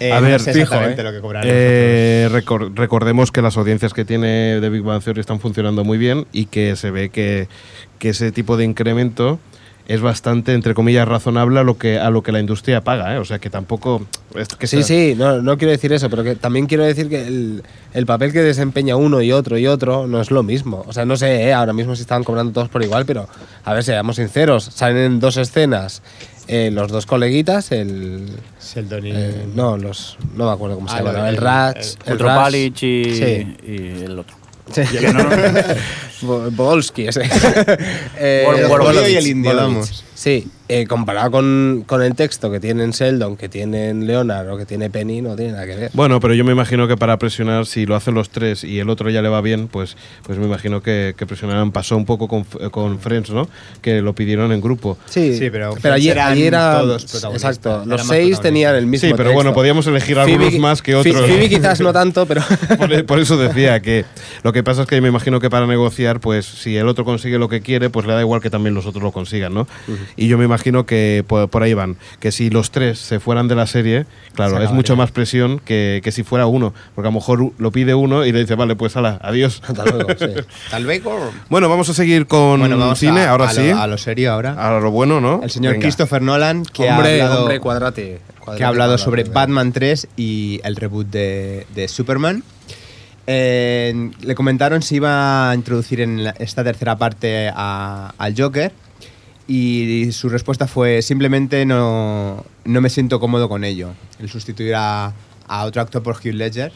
Eh, A no ver, fijo, ¿eh? lo que cobrarán Eh, recor- recordemos que las audiencias que tiene The Big Bang Theory están funcionando muy bien y que se ve que, que ese tipo de incremento es bastante, entre comillas, razonable a lo que, a lo que la industria paga. ¿eh? O sea que tampoco. es que Sí, sea- sí, no, no quiero decir eso, pero que también quiero decir que el, el papel que desempeña uno y otro y otro no es lo mismo. O sea, no sé, ¿eh? ahora mismo se están cobrando todos por igual, pero a ver, seamos sinceros, salen en dos escenas eh, los dos coleguitas, el... Sheldon y- eh, no, los... No me acuerdo cómo se Ah, llama, el, del- Ratch... El Ratch. Tropalic y, Sí. y el otro. Sí. Podolski ese. Eh, y el indio. Sí, eh, comparado con, con el texto que tienen Sheldon, que tienen Leonard o que tiene Penny, no tiene nada que ver. Bueno, pero yo me imagino que para presionar, si lo hacen los tres y el otro ya le va bien, pues, pues me imagino que, que presionarán. Pasó un poco con, con Friends, ¿no? Que lo pidieron en grupo. Sí, Sí, pero allí, eran allí era. todos protagonistas, Exacto, los seis tenían el mismo Sí, pero bueno, texto. podíamos elegir algunos más que Phoebe- otros. Phoebe quizás no tanto, pero. Por, por eso decía que lo que pasa es que me imagino que para negociar, pues si el otro consigue lo que quiere, pues le da igual que también los otros lo consigan, ¿no? Y yo me imagino que por, por ahí van. Que si los tres se fueran de la serie, claro, Se es mucho más presión que, que si fuera uno. Porque a lo mejor lo pide uno y le dice, vale, pues ala, adiós. Hasta luego, sí. Tal vez. Bueno, vamos a seguir con Bueno, vamos cine, a, ahora a sí. Lo, a lo serio ahora. a lo bueno, ¿no? El señor Venga. Christopher Nolan, que hombre, ha hablado, hombre, cuadrate. que ha hablado cuadrate, sobre cuadrate. Batman 3 y el reboot de, de Superman. Eh, le comentaron si iba a introducir en la- esta tercera parte a- al Joker y su respuesta fue simplemente no, no me siento cómodo con ello. El sustituir a, a otro actor por Hugh Ledger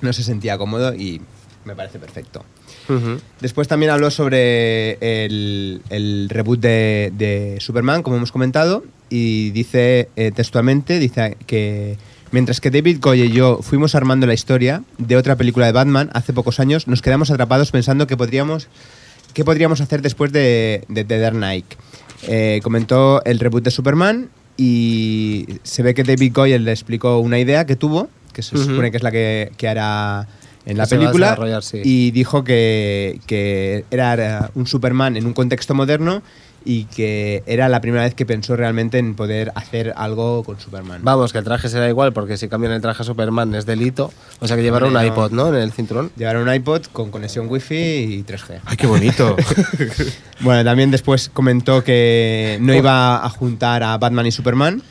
no se sentía cómodo y me parece perfecto. Después también habló sobre el, el reboot de, de Superman, como hemos comentado, y dice eh, textualmente, dice que mientras que David Goyer y yo fuimos armando la historia de otra película de Batman hace pocos años, nos quedamos atrapados pensando que podríamos, qué podríamos hacer después de, de, The Dark Knight. Eh, comentó el reboot de Superman y se ve que David Goyer le explicó una idea que tuvo, que se supone que es la que, que hará en la se película, sí. y dijo que, que era un Superman en un contexto moderno y que era la primera vez que pensó realmente en poder hacer algo con Superman. Vamos, que el traje será igual, porque si cambian el traje a Superman es delito. O sea que llevará un iPod, ¿no? En el cinturón. Llevar un iPod con conexión Wi-Fi y 3G. Ay, qué bonito. Bueno, también después comentó que no iba a juntar a Batman y Superman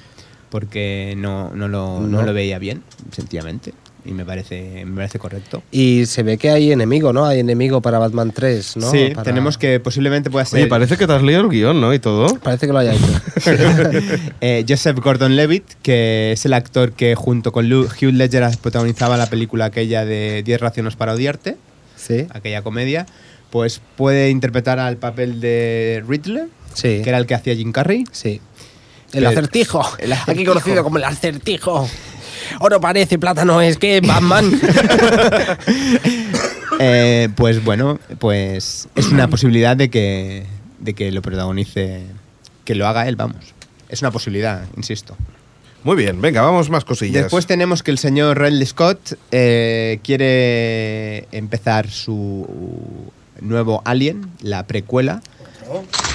porque no, no, lo, no No. lo veía bien, sencillamente. Y me parece, me parece correcto. Y se ve que hay enemigo, ¿no? Hay enemigo para Batman 3, ¿no? sí, Para- tenemos que posiblemente pueda ser Oye, parece que te has leído el guion, ¿no? Y todo. Parece que lo haya hecho. eh, Joseph Gordon-Levitt, que es el actor que junto con Hugh Ledger protagonizaba la película aquella de 10 razones para odiarte, Sí, aquella comedia, pues puede interpretar al papel de Riddler, sí. que era el que hacía Jim Carrey. Sí. El acertijo. el Aquí conocido como el acertijo. Oro parece, plata no es, que Batman. Eh, pues bueno, pues es una posibilidad de que, de que lo protagonice, que lo haga él, vamos. Es una posibilidad, insisto. Muy bien, venga, vamos más cosillas. Después tenemos que el señor Ridley Scott eh, quiere empezar su nuevo Alien, la precuela. Precue-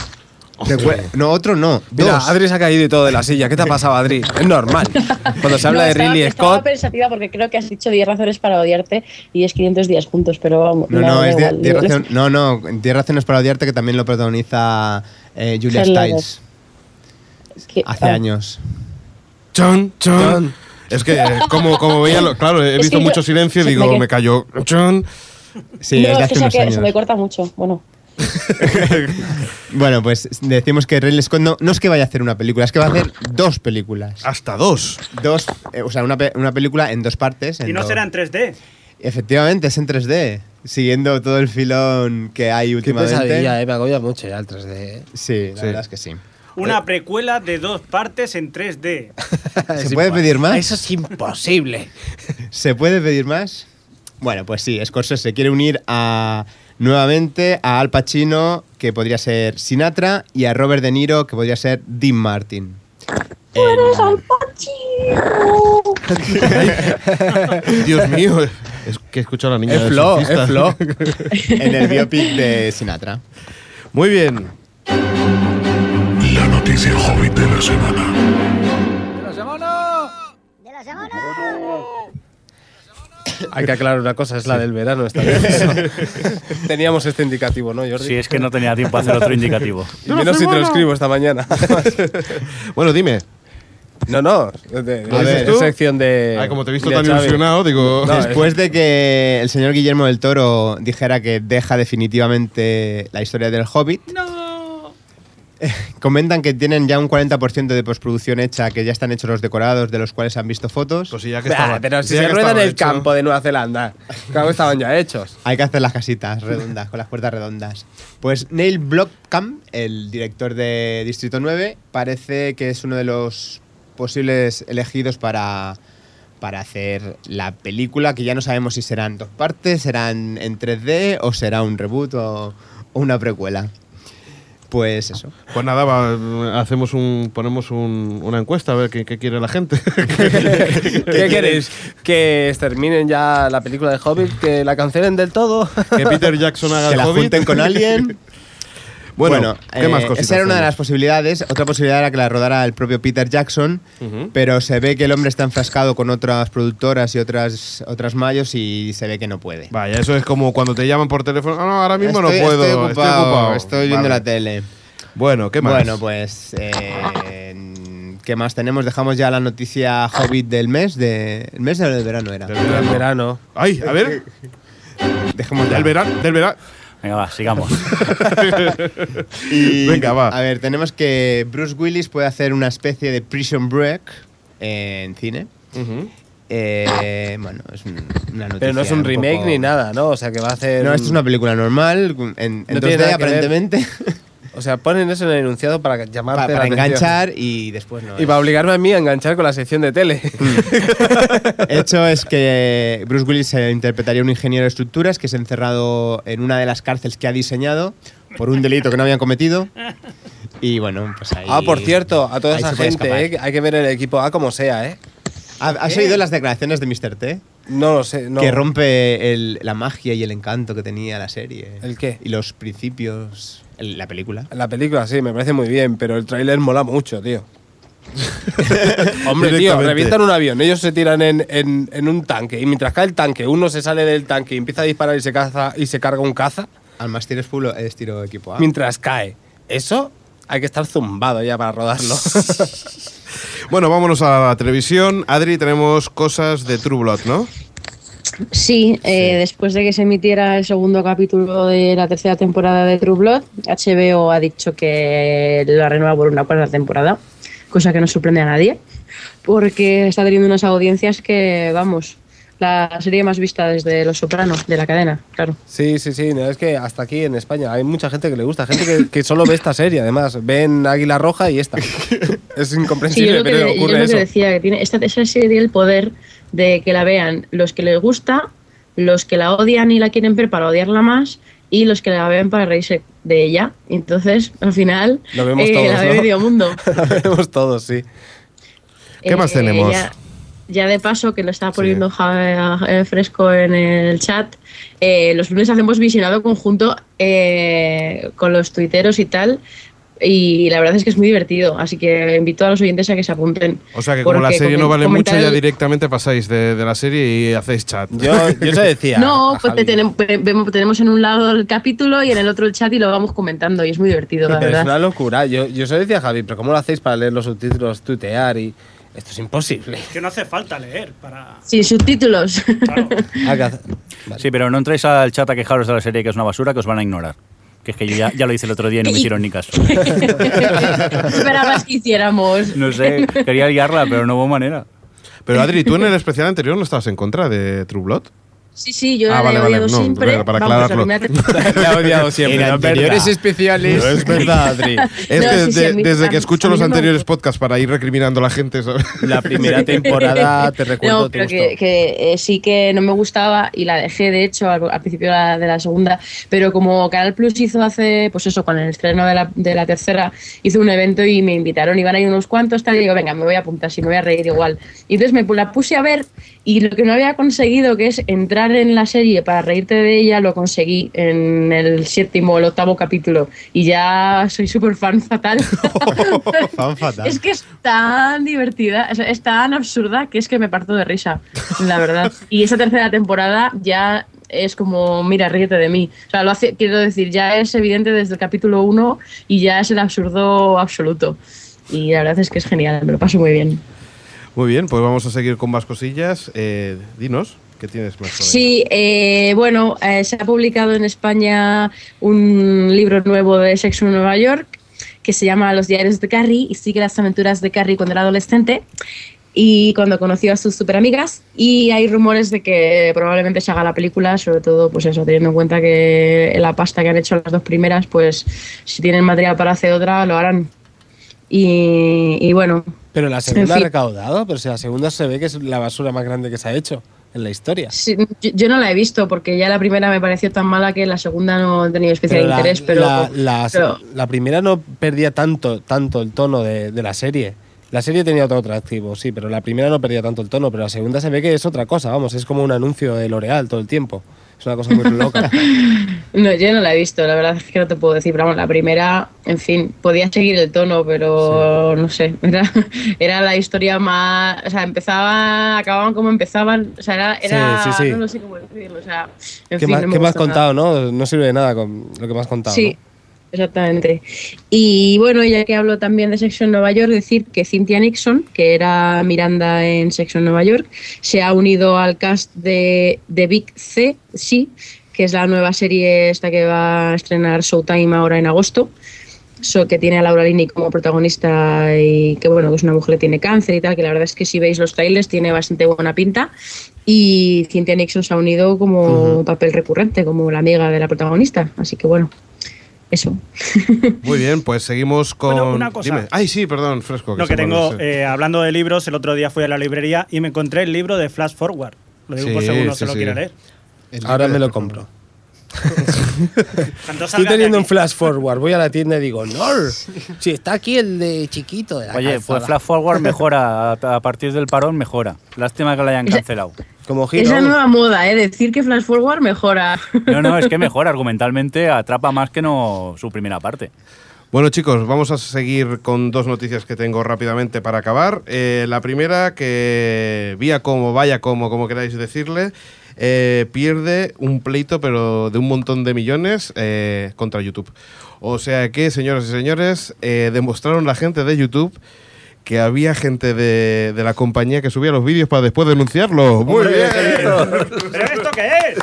no, otro no. Mira, dos. Adri se ha caído y todo de la silla. ¿Qué te ha pasado, Adri? Es normal. Cuando se habla No, de estaba- Ridley Estaba Scott. pensativa porque creo que has dicho 10 razones para odiarte y es 500 días juntos, pero vamos. No, no, es die- igual. diez razon- no, no, 10 razones para odiarte que también lo protagoniza eh, Julia. Stiles Que- hace ah, años. Chon, chon. Es que, eh, como, como veía, lo- claro, he Es visto yo- mucho silencio y digo, me me cayó. Chon. Sí, no, es de es hace que, se, unos que- años. se me corta mucho. Bueno, Bueno, pues decimos que Ridley Scott no, no es que vaya a hacer una película, es que va a hacer dos películas. Hasta dos. Dos, eh, o sea, una, pe- una película en dos partes. en Y no será en 3D. Efectivamente, es en 3D, siguiendo todo el filón que hay Qué últimamente. pesadilla, eh. Me agobia mucho ya el 3D. eh. Sí, la Sí. verdad es que sí. Una precuela de dos partes en 3D. ¿Se Es puede pedir más? Eso es imposible. ¿Se puede pedir más? Bueno, pues sí, Scorsese quiere unir a nuevamente a Al Pacino, que podría ser Sinatra, y a Robert De Niro, que podría ser Dean Martin. En- Dios mío. Es que he escuchado a la niña. Es Flo, es Flo. en el biopic de Sinatra. Muy bien. La noticia hobbit de la semana. Hay que aclarar una cosa, es la del verano esta vez. Teníamos este indicativo, ¿no, Jordi? Si es que no tenía tiempo a hacer otro indicativo. Y menos si te lo escribo esta mañana. Bueno, dime. no, no. De, de- ¿Lo dices es tú? sección de. Ay, como te he visto tan ilusionado, digo. No, Después de que el señor Guillermo del Toro dijera que deja definitivamente la historia del Hobbit, Comentan que tienen ya un 40% de postproducción hecha, que ya están hechos los decorados, de los cuales han visto fotos. Pues sí, ya que Bah, estaba- pero si ya se rueda en el hecho- campo de Nueva Zelanda. Claro estaban ya hechos. Hay que hacer las casitas redondas, con las puertas redondas. Pues Neil Blomkamp, el director de Distrito 9, parece que es uno de los posibles elegidos para, para hacer la película, que ya no sabemos si serán dos partes, serán en 3D o será un reboot o, o una precuela. Pues eso. Pues nada, va, hacemos un, ponemos un- una encuesta a ver qué, qué quiere la gente. ¿Qué queréis? ¿Que exterminen ya la película de Hobbit? ¿Que la cancelen del todo? que Peter Jackson haga que el la Hobbit. junten con alguien. Bueno, ¿qué eh, más cositas Esa era una de las posibilidades. Otra posibilidad era que la rodara el propio Peter Jackson, pero se ve que el hombre está enfrascado con otras productoras y otras, otras mayos y se ve que no puede. Vaya, eso es como cuando te llaman por teléfono. Ah, no, ahora mismo Estoy- no puedo. Estoy ocupado, ocupado. estoy viendo Vale. la tele. Bueno, ¿qué más? Bueno, pues. eh, ¿Qué más tenemos? Dejamos ya la noticia Hobbit del mes. De, el mes del verano era. Del El verano. verano. Ay, a ver. Dejemos Del verano, del verano. Venga, va, sigamos. Y, Venga, va. A ver, tenemos que Bruce Willis puede hacer una especie de Prison Break en cine. Eh, bueno, es un- una noticia. Pero no es un remake poco- ni nada, ¿no? O sea, que va a hacer. No, esto es una película normal, en, en No 2D tiene nada que ver. aparentemente, O sea, ponen eso en el enunciado para llamarte pa- la para atención. enganchar y después no. Y para obligarme a mí a enganchar con la sección de tele. El hecho es que Bruce Willis eh, interpretaría un ingeniero de estructuras que es encerrado en una de las cárceles que ha diseñado por un delito que no habían cometido. Y bueno, pues ahí. ah, por cierto, a toda esa se gente, ¿eh? hay que ver el equipo A como sea, ¿eh? ¿Ha- ¿Has oído las declaraciones de Mr. T? No lo sé. No. Que rompe el- la magia y el encanto que tenía la serie. ¿El qué? Y los principios. La película. La película sí, me parece muy bien, pero el tráiler mola mucho, tío. Hombre, tío, revientan un avión, ellos se tiran en, en- en un tanque y mientras cae el tanque, uno se sale del tanque y empieza a disparar y se, caza, y se carga un caza Al más tiro es full, es tiro equipo A. mientras cae. Eso hay que estar zumbado ya para rodarlo. Bueno, vámonos a la televisión. Adri, tenemos cosas de True Blood, ¿no? Sí, eh, después de que se emitiera el segundo capítulo de la tercera temporada de True Blood, HBO ha dicho que la renueva por una cuarta temporada, cosa que no sorprende a nadie, porque está teniendo unas audiencias que, vamos, la serie más vista desde Los Sopranos, de la cadena, claro. sí, sí, sí, no, es que hasta aquí en España hay mucha gente que le gusta, gente que, que solo ve esta serie, además, ven Águila Roja y esta. Es Sí, yo incomprensible, lo que, pero yo lo ocurre que eso. decía, que tiene, esta, esa serie tiene el poder de que la vean los que les gusta, los que la odian y la quieren ver para odiarla más, y los que la ven para reírse de ella. Entonces, al final, Lo vemos eh, todos, la ve ¿no? medio mundo. Vemos todos, sí. ¿Qué más tenemos? Eh, Ya, ya de paso, que lo está poniendo Ja- eh, fresco en el chat, los lunes hacemos visionado conjunto eh, con los tuiteros y tal. Y la verdad es que es muy divertido, así que invito a los oyentes a que se apunten. O sea que como la serie no vale mucho, ya directamente pasáis de, de la serie y hacéis chat. Yo, yo se decía. No, pues te tenem- ve- vemos- tenemos en un lado el capítulo y en el otro el chat y lo vamos comentando y es muy divertido, la Pero es verdad. una locura. Yo, yo se lo decía a Javi, pero ¿cómo lo hacéis para leer los subtítulos, tuitear y. Esto es imposible. Que no hace falta leer para. Sin subtítulos. Claro. Vale. Sí, pero no entréis al chat a quejaros de la serie que es una basura que os van a ignorar. Que es que yo ya, ya lo hice el otro día y no me hicieron ni caso. Esperabas que hiciéramos. No sé, quería liarla, pero no hubo manera. Pero Adri, tú en el especial anterior no estabas en contra de True Blood. Sí, sí, yo Ah, la vale, he vale, odiado no, siempre. para Vamos, la he odiado siempre. En anteriores verdad. especiales. No es verdad, Adri. Es No, que sí, sí, de- a mí- desde que escucho los anteriores podcasts para ir recriminando a la gente, ¿sabes? La primera temporada, te recuerdo, No, te pero gustó. que, que, eh, sí que no me gustaba y la dejé, de hecho, al, al principio de la, de la segunda. Pero como Canal Plus hizo hace, pues eso, con el estreno de la, de la tercera, hizo un evento y me invitaron, iban a ir unos cuantos, tal, y digo, venga, me voy a apuntar, si me voy a reír igual. Y entonces me la puse a ver y lo que no había conseguido, que es entrar en la serie para reírte de ella, lo conseguí en el séptimo o el octavo capítulo. Y ya soy súper fan fatal. Fan fatal. Es que es tan divertida, es tan absurda que es que me parto de risa, la verdad. Y esa tercera temporada ya es como, mira, ríete de mí. O sea, lo hace, quiero decir, ya es evidente desde el capítulo 1 y ya es el absurdo absoluto. Y la verdad es que es genial, me lo paso muy bien. Muy bien, pues vamos a seguir con más cosillas. Eh, dinos, ¿qué tienes más? Sí, eh, bueno, eh, se ha publicado en España un libro nuevo de Sexo en Nueva York que se llama Los diarios de Carrie y sigue las aventuras de Carrie cuando era adolescente y cuando conoció a sus super amigas y hay rumores de que probablemente se haga la película, sobre todo pues eso, teniendo en cuenta que la pasta que han hecho las dos primeras, pues si tienen material para hacer otra lo harán. Y, y bueno, Pero la segunda fin. ha recaudado, pero si la segunda se ve que es la basura más grande que se ha hecho en la historia. sí, yo, no la he visto porque ya la primera me pareció tan mala que la segunda no he tenido especial Pero la- interés, pero, la, la- pero- la primera no perdía tanto, tanto el tono de, de la serie. La serie tenía otro atractivo, sí, pero la primera no perdía tanto el tono, pero la segunda se ve que es otra cosa, vamos, es como un anuncio de L'Oreal todo el tiempo. Es una cosa muy loca. No, yo no la he visto, la verdad es que no te puedo decir. Pero vamos, la primera, en fin, podía seguir el tono, pero no sé. Era, era la historia más. O sea, empezaba, acababan como empezaban. O sea, era. era Sí, sí, sí. No, sé cómo decirlo. O sea, en ¿Qué, fin, más, no me qué me has nada. contado, no? No sirve de nada con lo que me has contado. Sí, exactamente. Y bueno, ya que hablo también de Sexo en Nueva York, decir que Cynthia Nixon, que era Miranda en Sexo en Nueva York, se ha unido al cast de, de Big C, sí, que es la nueva serie esta que va a estrenar Showtime ahora en agosto. So, que tiene a Laura Linney como protagonista y que bueno, que es una mujer que tiene cáncer y tal, que la verdad es que si veis los trailers tiene bastante buena pinta. Y Cynthia Nixon se ha unido como papel recurrente, como la amiga de la protagonista. Así que bueno, eso. Muy bien, pues seguimos con. Bueno, una cosa. Dime. Ay, sí, perdón, fresco. Lo que se me tengo, eh, hablando de libros, el otro día fui a la librería y me encontré el libro de Flash Forward. Lo digo por Sí, si alguno sí, se lo sí. quiere leer. Ahora me lo compro. Estoy teniendo un flash forward, voy a la tienda y digo, no, si está aquí el de chiquito de la Oye, calzada". pues Flash Forward mejora, a partir del parón mejora. Lástima que lo hayan cancelado. Como giro. Esa nueva moda, ¿eh? Decir que Flash Forward mejora. No, no, es que mejora, argumentalmente atrapa más que no su primera parte. Bueno chicos, vamos a seguir con dos noticias que tengo rápidamente para acabar. Eh, la primera, que vía como, vaya como, como queráis decirle, eh, pierde un pleito pero de un montón de millones eh, contra YouTube. O sea que, señoras y señores, eh, demostraron la gente de YouTube que había gente de, de la compañía que subía los vídeos para después denunciarlo. Muy bien. ¿Pero esto qué es?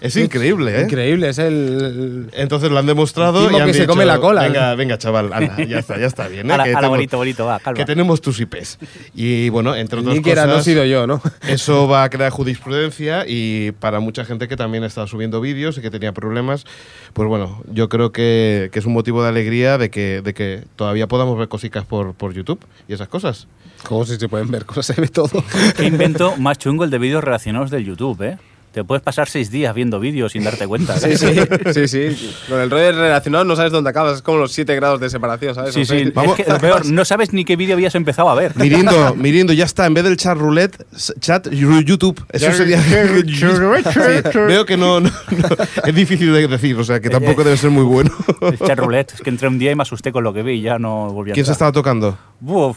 Es increíble, ¿eh? Increíble, es el. Entonces lo han demostrado El y han que se dicho, come la cola. Venga, venga, chaval, anda, ya está, ya está bien. ¿eh? Ala, que, ala, tenemos, bonito, bonito, va, calma. que tenemos tus IPs. Y bueno, entre otras Ni que era, cosas, no he sido yo, ¿no? eso va a crear jurisprudencia y para mucha gente que también está subiendo vídeos y que tenía problemas, pues bueno, yo creo que, que es un motivo de alegría de que, de que todavía podamos ver cositas por, por YouTube y esas cosas. Como si se pueden ver cosas, se ve todo. Qué invento más chungo el de vídeos relacionados del YouTube, ¿eh? Te puedes pasar seis días viendo vídeos sin darte cuenta. Sí, sí, sí, sí. Con el rollo relacionado no sabes dónde acabas, es como los 7 grados de separación, ¿sabes? Sí, sí. Vamos- Es que lo peor, no sabes ni qué vídeo habías empezado a ver. Mirindo, Mirindo, ya está, en vez del chat roulette, chat YouTube. Eso sería. Sí, veo que no, no- no, es difícil de decir, o sea que tampoco debe ser muy bueno. El chat roulette. Es que entré un día y me asusté con lo que vi y ya no volví a ¿Quién se estaba tocando?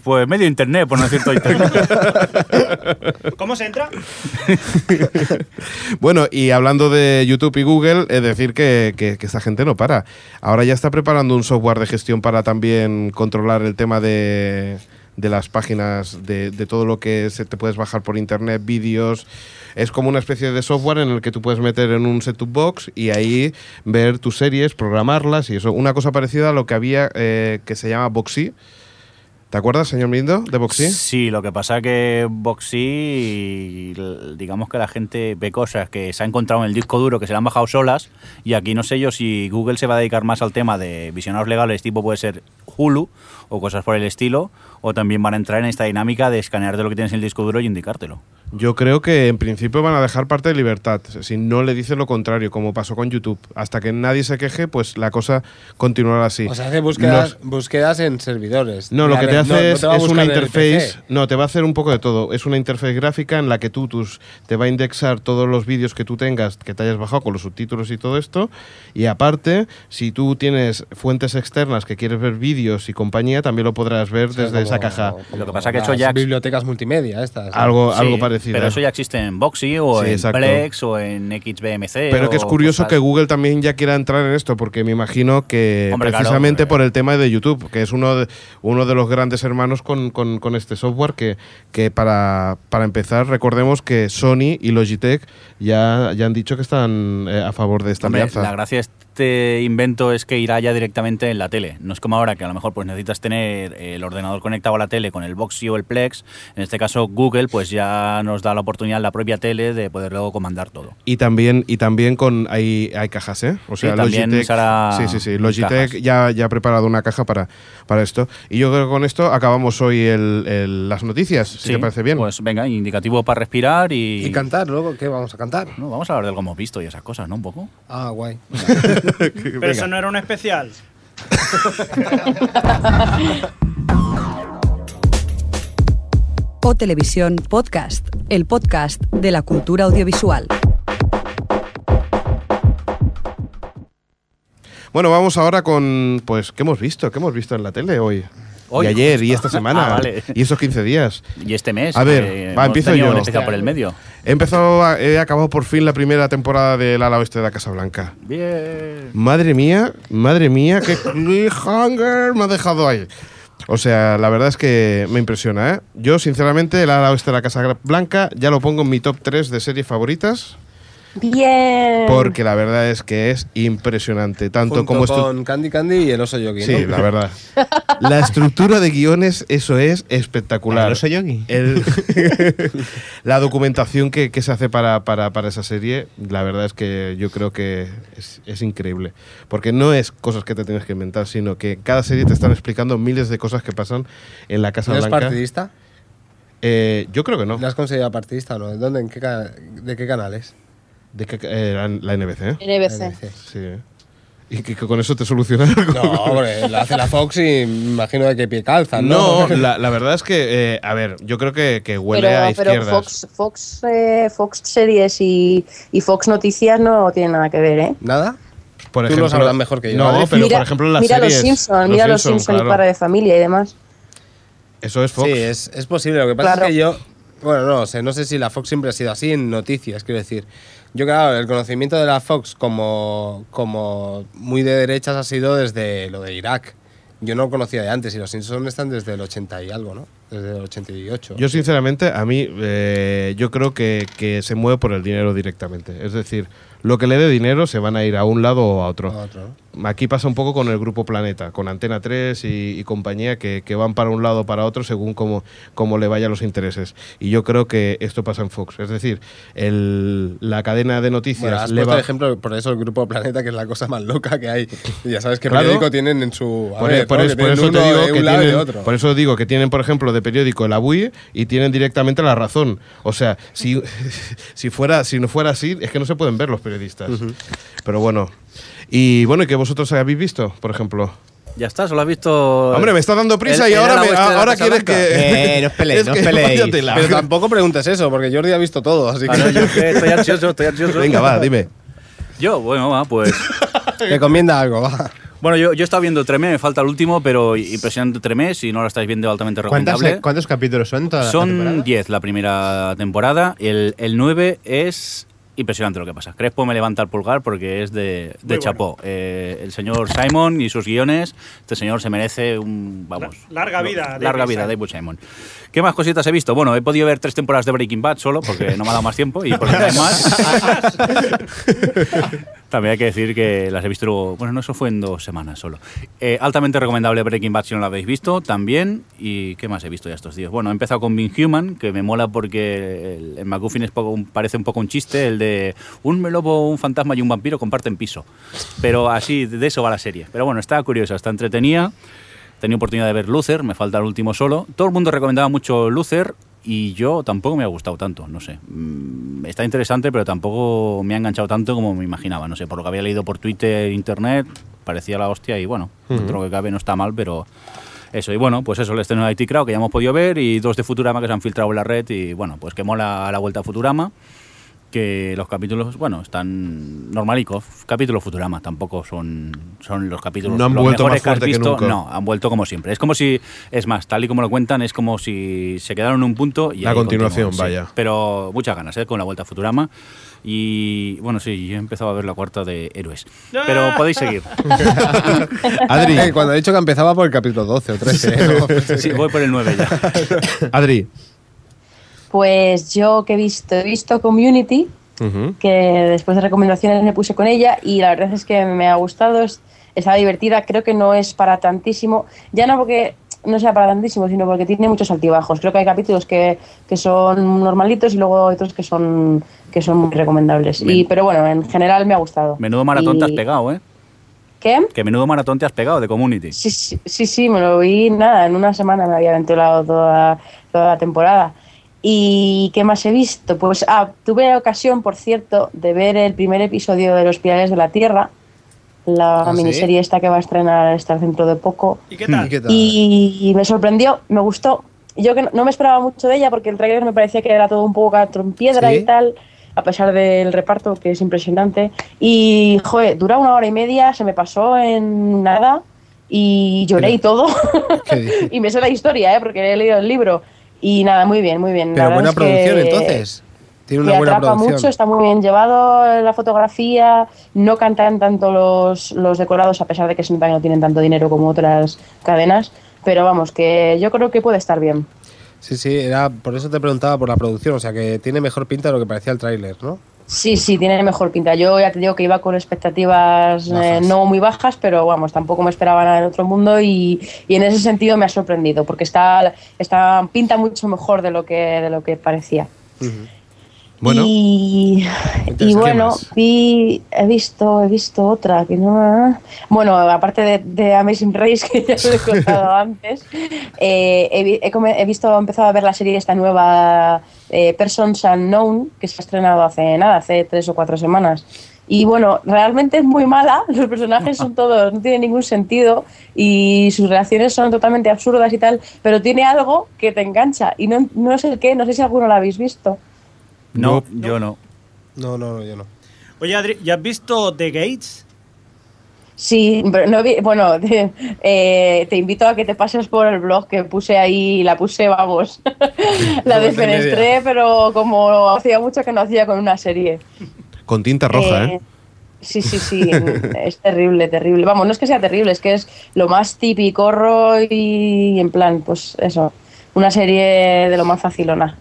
Pues medio internet, por no decir todo internet. ¿Cómo se entra? Bueno, y hablando de YouTube y Google, es decir que, que, esta gente no para. Ahora ya está preparando un software de gestión para también controlar el tema de, de las páginas, de, de todo lo que se te puedes bajar por internet, vídeos. Es como una especie de software en el que tú puedes meter en un set-top box y ahí ver tus series, programarlas y eso. Una cosa parecida a lo que había eh, que se llama Boxy. ¿Te acuerdas, señor Mindo, de Boxy? Sí, lo que pasa que Boxy, digamos que la gente ve cosas que se ha encontrado en el disco duro que se le han bajado solas y aquí no sé yo si Google se va a dedicar más al tema de visionados legales tipo puede ser Hulu o cosas por el estilo o también van a entrar en esta dinámica de escanearte lo que tienes en el disco duro y indicártelo. Yo creo que en principio van a dejar parte de libertad, si no le dicen lo contrario, como pasó con YouTube. Hasta que nadie se queje, pues la cosa continuará así. O sea, hace búsquedas, búsquedas en servidores. no, lo que te hace no es, te es una interface. No, te va a hacer un poco de todo. Es una interface gráfica en la que tú tus, te va a indexar todos los vídeos que tú tengas, que te hayas bajado con los subtítulos y todo esto. Y aparte, si tú tienes fuentes externas que quieres ver vídeos y compañía, también lo podrás ver O sea, desde esa caja. como Lo que pasa que las eso ya- bibliotecas multimedia estas. ¿no? Algo, Sí, algo parecido. Pero eso ya existe en Boxy o Sí, en exacto. Plex o en XBMC. Pero que es curioso que Google también ya quiera entrar en esto, porque me imagino que Hombre, precisamente por el tema de YouTube, que es uno de, uno de los grandes hermanos con, con- con este software, que, que para, para empezar, recordemos que Sony y Logitech ya, ya han dicho que están eh, a favor de esta Hombre, alianza. la gracia es este invento es que irá ya directamente en la tele. No es como ahora que a lo mejor pues necesitas tener el ordenador conectado a la tele con el Boxy o el Plex. En este caso Google pues ya nos da la oportunidad en la propia tele de poder luego comandar todo. Y también, y también con hay, hay cajas, ¿eh? O sea, Sí, también Logitech, sí, sí, sí. Logitech ya, ya ha preparado una caja para, para esto. Y yo creo que con esto acabamos hoy el- el- las noticias, si te parece bien. Pues venga, indicativo para respirar y... Y cantar, luego, ¿qué vamos a cantar? No, vamos a hablar de algo que hemos visto y esas cosas, ¿no? Un poco. Ah, guay. Pero eso no era un especial. O Televisión Podcast, el podcast de la cultura audiovisual. Bueno, vamos ahora con, pues, ¿qué hemos visto? ¿Qué hemos visto en la tele hoy? Hoy. y ayer, y esta semana, Ah, vale. y estos 15 días. Y este mes. A ver, que va, empiezo yo. un especial por el medio. He empezado, a- he acabado por fin la primera temporada del ala oeste de la Casa Blanca. Bien. Madre mía, madre mía, qué cliffhanger me ha dejado ahí. O sea, la verdad es que me impresiona, ¿eh? Yo, sinceramente, el ala oeste de la Casa Blanca ya lo pongo en mi top 3 de series favoritas. Bien. Porque la verdad es que es impresionante. Tanto Junto como con Candy Candy y el oso yogi, Sí, ¿no? la verdad. La estructura de guiones, eso es espectacular. ¿El oso yogi? El- la documentación que, que se hace para, para- para esa serie, la verdad es que yo creo que es, es increíble. Porque no es cosas que te tienes que inventar, sino que cada serie te están explicando miles de cosas que pasan en la Casa ¿No es Blanca. partidista? Eh, yo creo que no. ¿Le has conseguido partidista o no? ¿Dónde, en qué ¿De qué canales? ¿De qué- eh, la, la NBC? NBC. Sí. ¿Y que, que con eso te soluciona algo? No, hombre, lo hace la Fox y me imagino de qué pie calzan, No, ¿no? la, la verdad es que, eh, a ver, yo creo que, que huele Pero, a pero izquierdas. Fox, Fox, eh, Fox Series y, y Fox Noticias no tienen nada que ver, ¿eh? ¿Nada? Por Tú ejemplo, lo sabrás mejor que yo, No, ¿vale? pero mira, por ejemplo las mira series. los Simpsons, mira los Simpson, Simpsons y claro. Padre de Familia y demás. Eso es Fox. Sí, es, es posible. Lo que pasa Claro. es que yo. Bueno, no sé, no sé si la Fox siempre ha sido así en noticias, quiero decir. Yo, claro, el conocimiento de la Fox como, como muy de derechas ha sido desde lo de Irak. Yo no lo conocía de antes y los Simpsons están desde el 80 y algo, ¿no? Desde el 88. Yo sinceramente, a mí, eh, yo creo que, que se mueve por el dinero directamente. Es decir, lo que le dé dinero se van a ir a un lado o a otro. A otro, ¿no? Aquí pasa un poco con el grupo Planeta, con Antena 3 y, y compañía, que, que van para un lado o para otro según cómo, cómo le vayan los intereses. Y yo creo que esto pasa en Fox. Es decir, el- la cadena de noticias Bueno, has le va- ejemplo, por eso el Grupo Planeta, que es la cosa más loca que hay. Y ya sabes qué Claro. periódico tienen en su. Por, ver, por ¿no? Que por eso te uno digo de que un lado y de tienen, otro. por eso digo que tienen, por ejemplo, de periódico el ABUI y tienen directamente la razón. O sea, si, si fuera, si no fuera así, es que no se pueden ver los periodistas. Pero bueno. Y bueno, ¿y que vosotros habéis visto, por ejemplo? Ya está, solo has visto. Hombre, me está dando prisa el- y ahora, me- ahora quieres Blanca. que. Eh, no os peleéis, Es no os peleéis. Pero tampoco preguntes eso, porque Jordi ha visto todo, así Ah, no, que. yo que estoy ansioso, estoy ansioso. Venga, va, dime. Yo, bueno, va, pues. Recomienda algo, va. Bueno, yo, yo he estado viendo Tremé, me falta el último, pero impresionante Tremé. Si no lo estáis viendo, altamente ¿Cuántas- recomendable. ¿Cuántos capítulos son toda la? Son 10 la primera temporada. El, el 9 es impresionante lo que pasa. Crespo me levanta el pulgar porque es de, de chapó. Eh, el señor Simon y sus guiones, este señor se merece un. Vamos. La- larga vida, David Larga vida. David Simon. ¿Qué más cositas he visto? Bueno, he podido ver tres temporadas de Breaking Bad solo porque no me ha dado más tiempo y porque no hay más. También hay que decir que las he visto luego. Bueno, no, eso fue en dos semanas solo. Eh, altamente recomendable Breaking Bad si no la habéis visto también. ¿Y qué más he visto ya estos días? Bueno, he empezado con Being Human, que me mola porque el, el McGuffin es poco- parece un poco un chiste, el de un lobo, un fantasma y un vampiro comparten piso. Pero así, de eso va la serie. Pero bueno, está curiosa, está entretenida. Tenido oportunidad de ver Luther, me falta el último solo. Todo el mundo recomendaba mucho Luther y yo tampoco me ha gustado tanto, no sé. Mm, Está interesante, pero tampoco me ha enganchado tanto como me imaginaba. No sé, por lo que había leído por Twitter, internet, parecía la hostia y bueno, dentro de lo que cabe no está mal, pero eso. Y bueno, pues eso, el estreno de IT Crowd que ya hemos podido ver y dos de Futurama que se han filtrado en la red y bueno, pues que mola la vuelta a Futurama que los capítulos, bueno, están normalicos, capítulos Futurama, tampoco son, son los capítulos No han los vuelto mejores más fuerte que has que visto, nunca. no, han vuelto como siempre. Es como si, es más, tal y como lo cuentan, es como si se quedaron en un punto y La ahí continuación, continúan, sí. vaya. Pero muchas ganas, ¿eh? Con la vuelta a Futurama. Y bueno, sí, yo he empezado a ver la cuarta de Héroes. Pero podéis seguir. Adri, Eh, cuando he dicho que empezaba por el capítulo 12 o 13. ¿no? Sí, voy por el 9 ya. Adri, Pues yo que he visto, he visto Community, que después de recomendaciones me puse con ella y la verdad es que me ha gustado, es- está divertida, creo que no es para tantísimo, ya no porque no sea para tantísimo, sino porque tiene muchos altibajos. Creo que hay capítulos que, que son normalitos y luego otros que son que son muy recomendables. Y, pero bueno, en general me ha gustado. Menudo maratón te has pegado, ¿eh? ¿Qué? Que menudo maratón te has pegado de Community. Sí, sí, sí, sí, me lo vi nada, en una semana me había ventilado toda, toda la temporada. ¿Y qué más he visto? Pues ah, tuve ocasión, por cierto, de ver el primer episodio de Los Pilares de la Tierra, la ¿Ah, sí? miniserie esta que va a estrenar estar dentro de poco. ¿Y qué tal? ¿Y qué tal? Y me sorprendió, me gustó. Yo que no, me esperaba mucho de ella porque el trailer me parecía que era todo un poco gato en piedra ¿Sí? y tal, a pesar del reparto que es impresionante. Y, joder, dura una hora y media, se me pasó en nada y lloré y todo. Y me sé la historia, ¿eh? porque he leído el libro. Y nada, muy bien, muy bien. Pero buena que- producción, entonces. Tiene una buena atrapa producción. mucho, está muy bien llevado la fotografía, no cantan tanto los, los decorados, a pesar de que se nota que no tienen tanto dinero como otras cadenas, pero vamos, que yo creo que puede estar bien. Sí, sí, era por eso te preguntaba por la producción, o sea que tiene mejor pinta de lo que parecía el tráiler, ¿no? Sí, sí, tiene mejor pinta. Yo ya te digo que iba con expectativas eh, no muy bajas, pero vamos, tampoco me esperaba nada del otro mundo y, y en ese sentido me ha sorprendido, porque está, está pinta mucho mejor de lo que, de lo que parecía. Bueno, y, Entonces, y ¿qué bueno, vi, he visto, he visto otra que no. Bueno, aparte de, de Amazing Race que ya os he contado antes, eh, he, he visto, he empezado a ver la serie esta nueva eh, Persons Unknown que se ha estrenado hace nada, hace tres o cuatro semanas. Y bueno, realmente es muy mala, los personajes son todos, no tienen ningún sentido y sus reacciones son totalmente absurdas y tal, pero tiene algo que te engancha y no, no sé el qué, no sé si alguno lo habéis visto. No, yo no. No, no, no, yo no. Oye, Adri, ¿ya has visto The Gates? Sí, pero no vi- bueno, te, eh, te invito a que te pases por el blog que puse ahí, la puse, vamos, la desfenestré, pero como hacía mucho que no hacía con una serie. con tinta roja, ¿eh? Sí, sí, sí, es terrible, terrible. Vamos, no es que sea terrible, es que es lo más típico y en plan, pues eso, una serie de lo más facilona.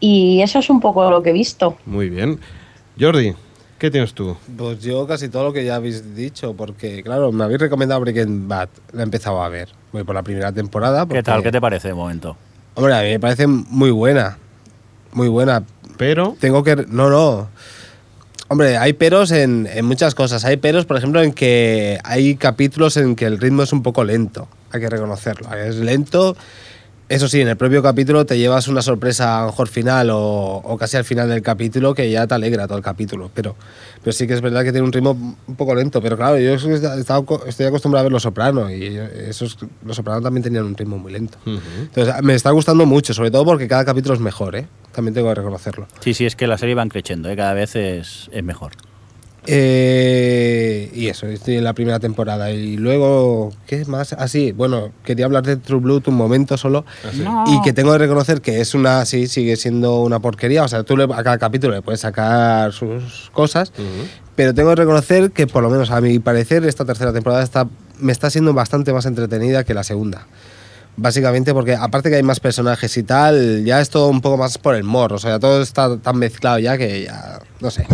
Y eso es un poco lo que he visto. Muy bien. Jordi, ¿qué tienes tú? Pues yo casi todo lo que ya habéis dicho, porque claro, me habéis recomendado Breaking Bad, la he empezado a ver. Voy por la primera temporada. ¿Qué tal? ¿Qué te parece de momento? Hombre, a mí me parece muy buena. Muy buena. Pero, Tengo que. No, no. Hombre, hay peros en, en muchas cosas. Hay peros, por ejemplo, en que hay capítulos en que el ritmo es un poco lento. Hay que reconocerlo. Es lento. Eso sí, en el propio capítulo te llevas una sorpresa a lo mejor final o, o casi al final del capítulo que ya te alegra todo el capítulo. Pero, pero sí que es verdad que tiene un ritmo un poco lento. Pero claro, yo estoy acostumbrado a ver Los Sopranos y esos, Los Sopranos también tenían un ritmo muy lento. Entonces, me está gustando mucho, sobre todo porque cada capítulo es mejor, ¿eh? También tengo que reconocerlo. Sí, sí, es que la serie van creciendo, ¿eh? cada vez es, es mejor. Eh, y eso, estoy en la primera temporada. Y luego, ¿qué más? Ah, sí, bueno, quería hablar de True Blood un momento solo. Y que tengo que reconocer que es una, sí, sigue siendo una porquería. O sea, tú le- a cada capítulo le puedes sacar sus cosas. Pero tengo que reconocer que, por lo menos a mi parecer, esta tercera temporada está, me está siendo bastante más entretenida que la segunda. Básicamente porque aparte que hay más personajes y tal, ya es todo un poco más por el morro. O sea, todo está tan mezclado ya que ya, no sé,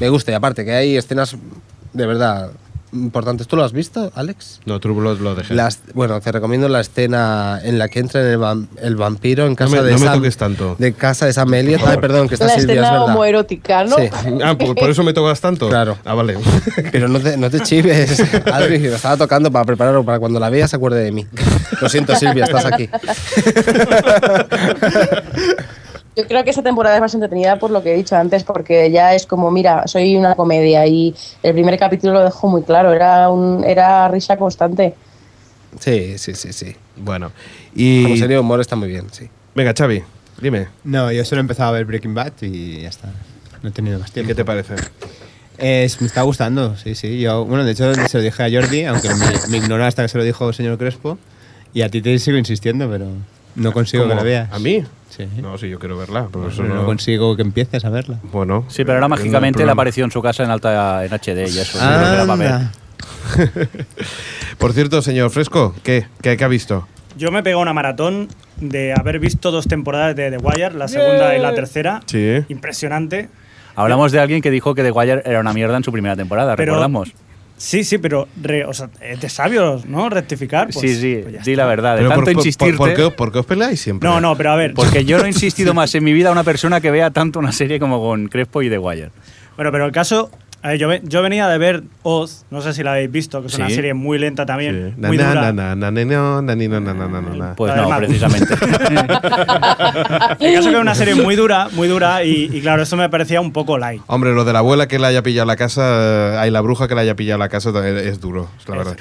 me gusta. Y aparte que hay escenas de verdad importantes. ¿Tú lo has visto, Alex? no, True Blood lo dejé. Las, bueno, te recomiendo la escena en la que entra el, vam- el vampiro en casa me- de no me Sam, toques tanto. De casa de Sam Elliott. Ay, perdón, que está La Silvia, es escena homoerótica, ¿no? Sí. Ah, por, por eso me tocas tanto. Claro. Ah, vale. Pero no te, no te chives, Adri, me estaba tocando para prepararlo para cuando la vea se acuerde de mí. Lo siento, Silvia, estás aquí. Yo creo que esta temporada es más entretenida por lo que he dicho antes, porque ya es como, mira, soy una comedia y el primer capítulo lo dejó muy claro, era, un, era risa constante. Sí, sí, sí, sí. Bueno. Como Y. serie de humor está muy bien, sí. Venga, Xavi, dime. No, yo solo he empezado a ver Breaking Bad y ya está. No he tenido más ¿Y tiempo. qué te parece? Es- me está gustando, sí, sí. Yo, bueno, de hecho se lo dije a Jordi, aunque me, me ignoró hasta que se lo dijo el señor Crespo. Y a ti te sigo insistiendo, pero no consigo que la veas. ¿A mí? Sí. No, sí, yo quiero verla. Pero eso Pero no no. consigo que empieces a verla. Bueno. Sí, pero ahora no hay mágicamente le apareció en su casa en alta en HD y eso. yo creo que la va a ver. Anda. Por cierto, señor Fresco, ¿qué? ¿Qué, qué ha visto? Yo me he pegado una maratón de haber visto dos temporadas de The Wire, la segunda y la tercera. Sí. Impresionante. Hablamos de alguien que dijo que The Wire era una mierda en su primera temporada, Pero- recordamos. Sí, sí, pero re- o sea, es de sabios, ¿no? Rectificar. pues- sí, sí, pues di la verdad. De Pero tanto por, por- insistirte. por qué, por qué os peleáis siempre? No, no, pero a ver. Porque yo no he insistido más en mi vida a una persona que vea tanto una serie como con Crespo y The Wire. Bueno, pero el caso. A ver, yo, yo venía de ver Oz, no sé si la habéis visto, que es una Sí. serie muy lenta también, muy dura. Pues La no, precisamente. El caso que es una serie muy dura, muy dura, y, y claro, eso me parecía un poco light. Hombre, lo de la abuela que le haya pillado la casa, hay la bruja que le haya pillado la casa, también es duro, es la verdad.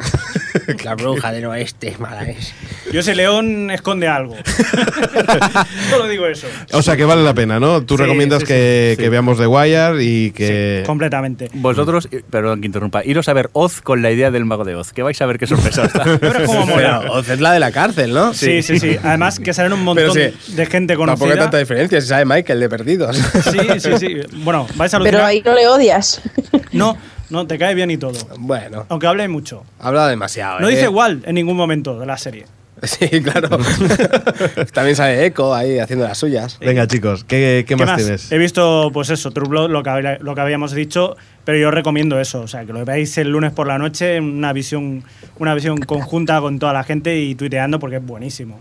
La bruja del oeste, mala es. Yo ese león esconde algo. Solo digo eso. O sea que vale la pena, ¿no? Tú Sí, recomiendas sí, que, sí. que veamos The Wire y que... Completamente. Vosotros, eh, perdón que interrumpa, iros a ver Oz con la idea del mago de Oz, que vais a ver qué sorpresa está. Pero es como mola. Pero Oz es la de la cárcel, ¿no? Sí, sí, sí. Además que salen un montón Pero sí, de gente Tampoco hay conocida. tanta diferencia, si sabe Michael de perdidos. Sí, sí, sí. Bueno, vais a Pero alucinar. ahí no le odias. No, no, te cae bien y todo. bueno, Aunque hable mucho. habla demasiado. No ¿eh? dice igual en ningún momento de la serie. Sí, claro. También sale Echo ahí haciendo las suyas. Venga, chicos, ¿qué, qué ¿Qué más, tienes? He visto, pues eso, True Blood, lo que, lo que habíamos dicho, pero yo recomiendo eso, o sea, que lo veáis el lunes por la noche, en una visión, una visión conjunta con toda la gente y tuiteando porque es buenísimo.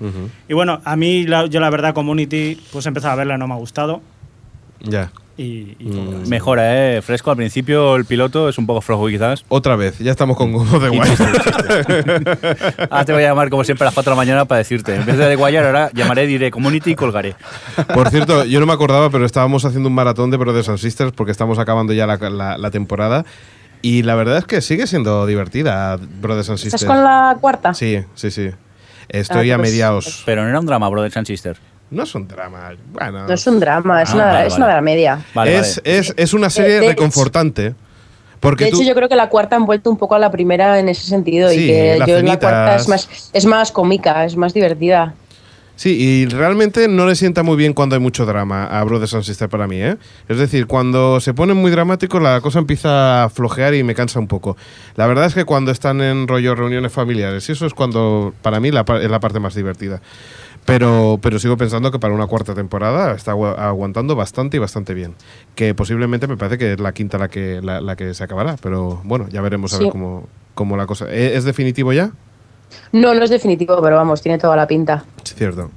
Y bueno, a mí, la- yo la verdad, Community, pues he empezado a verla, no me ha gustado. Ya. Y, y más. Mejora, ¿eh? Fresco. Al principio el piloto es un poco flojo quizás. Otra vez, ya estamos con The Wire. Ahora te voy a llamar como siempre a las 4 de la mañana para decirte. En vez de The Wire ahora llamaré, diré Community y colgaré. Por cierto, yo no me acordaba, pero estábamos haciendo un maratón de Brothers and Sisters porque estamos acabando ya la, la- la temporada. Y la verdad es que sigue siendo divertida Brothers and Sisters. ¿Estás con la cuarta? Sí, sí, sí. Estoy Ah, a pues- mediados. Pero no era un drama, Brothers and Sisters. No es un drama. Bueno. No es un drama, es, Ah, una, vale, es vale. una dramedia. Vale, es, vale. Es, es una serie De- de- reconfortante. Porque de tú, hecho, yo creo que la cuarta han vuelto un poco a la primera en ese sentido Sí, y que las yo en la cuarta es más, es más cómica, es más divertida. Sí, y realmente no le sienta muy bien cuando hay mucho drama a Brothers and Sisters para mí, ¿eh? Es decir, cuando se pone muy dramático la cosa empieza a flojear y me cansa un poco. La verdad es que cuando están en rollo reuniones familiares, y eso es cuando para mí la, es la parte más divertida. Pero, pero sigo pensando que para una cuarta temporada está agu- aguantando bastante y bastante bien. Que posiblemente me parece que es la quinta la que, la, la que se acabará. Pero bueno, ya veremos a Sí. ver cómo, cómo la cosa. ¿Es, es definitivo ya? No, no es definitivo, pero vamos, tiene toda la pinta. Sí, Cierto.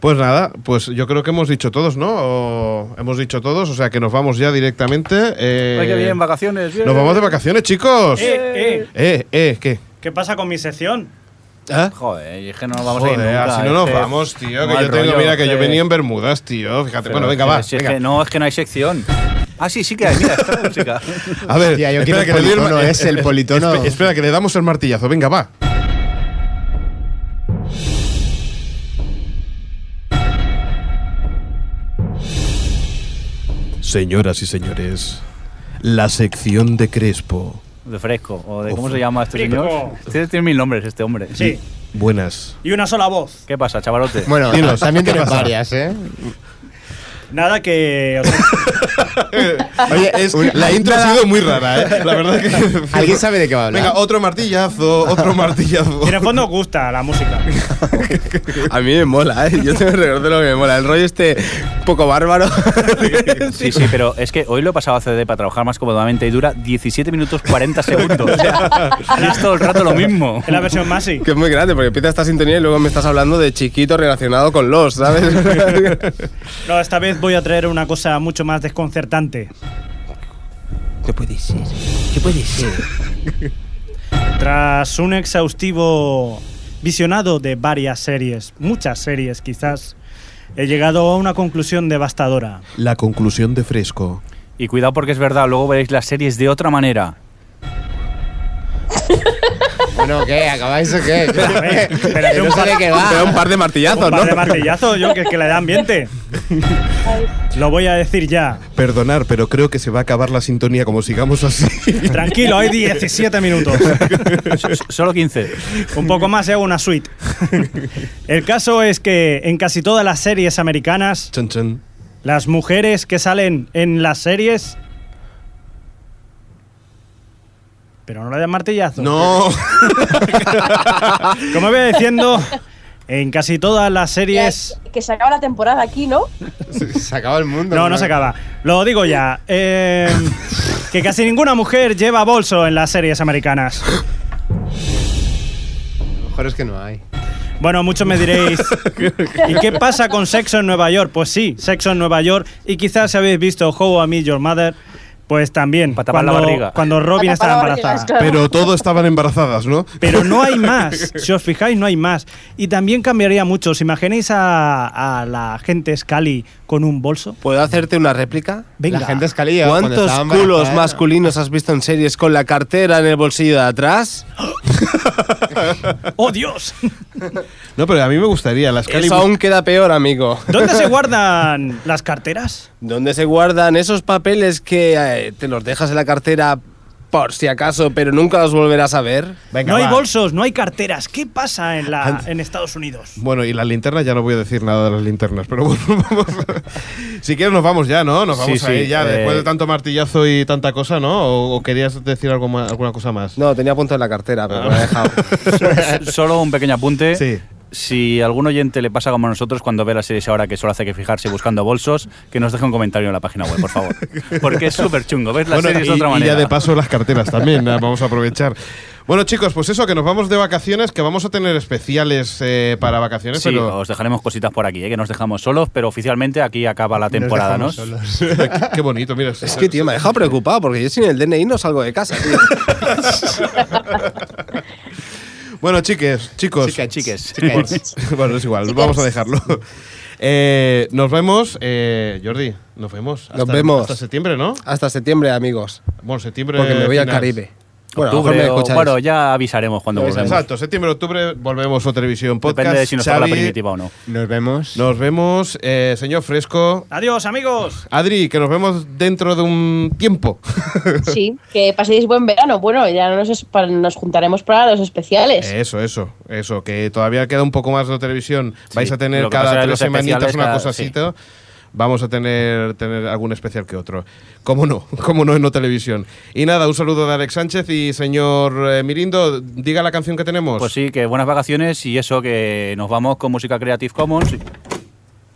Pues nada, pues yo creo que hemos dicho todos, ¿no? O hemos dicho todos, o sea que nos vamos ya directamente. eh, Ay, qué bien, vacaciones. bien. Nos vamos de vacaciones, chicos. Eh, eh, Eh, eh, ¿qué? ¿Qué pasa con mi sección? ¿Ah? Joder, y es que no nos vamos a ir nunca. así no nos que- vamos, tío. Que yo tengo, rollo, mira, que yo que- venía en Bermudas, tío. Fíjate, Pero bueno, venga, va. si es venga. que no, es que no hay sección. Ah, sí, sí que hay, mira, está la música. A ver, Tía, yo espera, quiero que le doy politono, ma- es el eh, eh, politono. espe- Espera, que le damos el martillazo. Venga, va. Señoras y señores, la sección de Crespo. De fresco, o de cómo Uf. se llama este Fresco. señor. Este tiene mil nombres, este hombre. Sí. Buenas. Y una sola voz. ¿Qué pasa, chavalote? Bueno, también ¿qué tienes varias, ¿eh? Nada que. o sea, Oye, es, la intro ha sido muy rara, ¿eh? La verdad que. ¿Alguien sabe de qué va a hablar? Venga, otro martillazo, otro martillazo. y en el fondo gusta la música. A mí me mola, ¿eh? Yo tengo que reconocer lo que me mola. El rollo este poco bárbaro. Sí, sí, pero es que hoy lo he pasado a CD para trabajar más cómodamente y dura 17 minutos 40 segundos. Y es todo el rato lo mismo. Es la versión Masi. que es muy grande, porque empieza esta sintonía y luego me estás hablando de chiquito relacionado con los, ¿sabes? No, esta vez voy a traer una cosa mucho más desconcertante. ¿Qué puede ser? ¿Qué puede ser? Tras un exhaustivo visionado de varias series, muchas series quizás, he llegado a una conclusión devastadora. La conclusión de Fresco. Y cuidado porque es verdad, luego veréis las series de otra manera. Bueno, ¿qué? ¿Acabáis o qué? espérate Que un no sé qué va. Pero un par de martillazos, Un par ¿no? de martillazos, yo, que, que le da ambiente. Lo voy a decir ya. Perdonar, pero creo que se va a acabar la sintonía como sigamos así. Tranquilo, hay 17 minutos. Solo 15. Un poco más y hago una suite. El caso es que en casi todas las series americanas, las mujeres que salen en las series. Pero no le den martillazo. No. Como voy diciendo, en casi todas las series. Que, que se acaba la temporada aquí, ¿no? Se acaba el mundo. No, no se acaba. Lo digo ya. eh, que casi ninguna mujer lleva bolso en las series americanas. Lo mejor es que no hay. Bueno, muchos me diréis, ¿y qué pasa con Sexo en Nueva York? Pues sí, Sexo en Nueva York. Y quizás si habéis visto How I Met Your Mother, pues también. Pa' tapar la cuando, barriga. cuando Robin estaba embarazada. claro. Pero todo estaban embarazadas, ¿no? Pero no hay más. Si os fijáis, no hay más. Y también cambiaría mucho. ¿Os imagináis a, a la gente Scully con un bolso? ¿Puedo hacerte una réplica? Venga. La gente escalía. cuando ¿Cuántos culos masculinos has visto en series con la cartera en el bolsillo de atrás? ¡Oh, Dios! No, pero a mí me gustaría. Las Eso aún queda peor, amigo. ¿Dónde se guardan las carteras? ¿Dónde se guardan esos papeles que eh, te los dejas en la cartera por si acaso, pero nunca los volverás a ver? Venga, no hay bolsos, no hay carteras. ¿Qué pasa en, la, en Estados Unidos? Bueno, y las linternas, ya no voy a decir nada de las linternas, pero bueno, vamos. si quieres, nos vamos ya, ¿no? Nos vamos sí, a ir ya, eh, después de tanto martillazo y tanta cosa, ¿no? ¿O, o querías decir algo más- alguna cosa más? No, tenía punto en la cartera, pero me lo he dejado. Solo un pequeño apunte. Sí. Si algún oyente le pasa como a nosotros cuando ve las series ahora que solo hace que fijarse buscando bolsos, que nos deje un comentario en la página web, por favor. Porque es súper chungo. Ves las Bueno, series y, de otra y manera. ya de paso las carteras también, eh, vamos a aprovechar. Bueno, chicos, pues eso, que nos vamos de vacaciones, que vamos a tener especiales eh, para vacaciones, Sí, pero os dejaremos cositas por aquí, ¿eh? que nos dejamos solos, pero oficialmente aquí acaba la temporada, ¿no? Nos dejamos solos. qué bonito, mira. Es que, tío, me ha dejado preocupado porque yo sin el DNI no salgo de casa, tío. Bueno, chiques, chicos. Chiques. Chiques. Chiques. bueno, es igual, vamos a dejarlo. Eh, nos vemos, eh, Jordi, nos vemos. Nos vemos. Hasta septiembre, ¿no? Hasta septiembre, amigos. Bueno, septiembre. Porque me voy al. Caribe. Bueno, Octubre o- bueno, ya avisaremos cuando volvemos. Exacto, septiembre, octubre, volvemos a Televisión Podcast. Depende de si nos toca la Xavi, primitiva o no. Nos vemos. Nos vemos, eh, señor Fresco. Adiós, amigos. Adri, que nos vemos dentro de un tiempo. Sí, que paséis buen verano. Bueno, ya nos, nos juntaremos para los especiales. Eso, eso, eso, que todavía queda un poco más de televisión. Vais Sí, a tener cada tres los semanitas una cada- cosasita. Vamos a tener, tener algún especial que otro. ¿Cómo no? ¿Cómo no en no televisión? Y nada, un saludo de Alex Sánchez y señor eh, Mirindo, diga la canción que tenemos. Pues sí, que buenas vacaciones y eso, que nos vamos con música Creative Commons.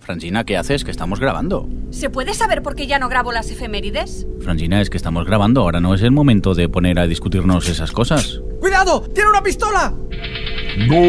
Francina, ¿qué haces? Que estamos grabando. ¿Se puede saber por qué ya no grabo las efemérides? Francina, es que estamos grabando. Ahora no es el momento de poner a discutirnos esas cosas. ¡Cuidado! ¡Tiene una pistola! ¡No!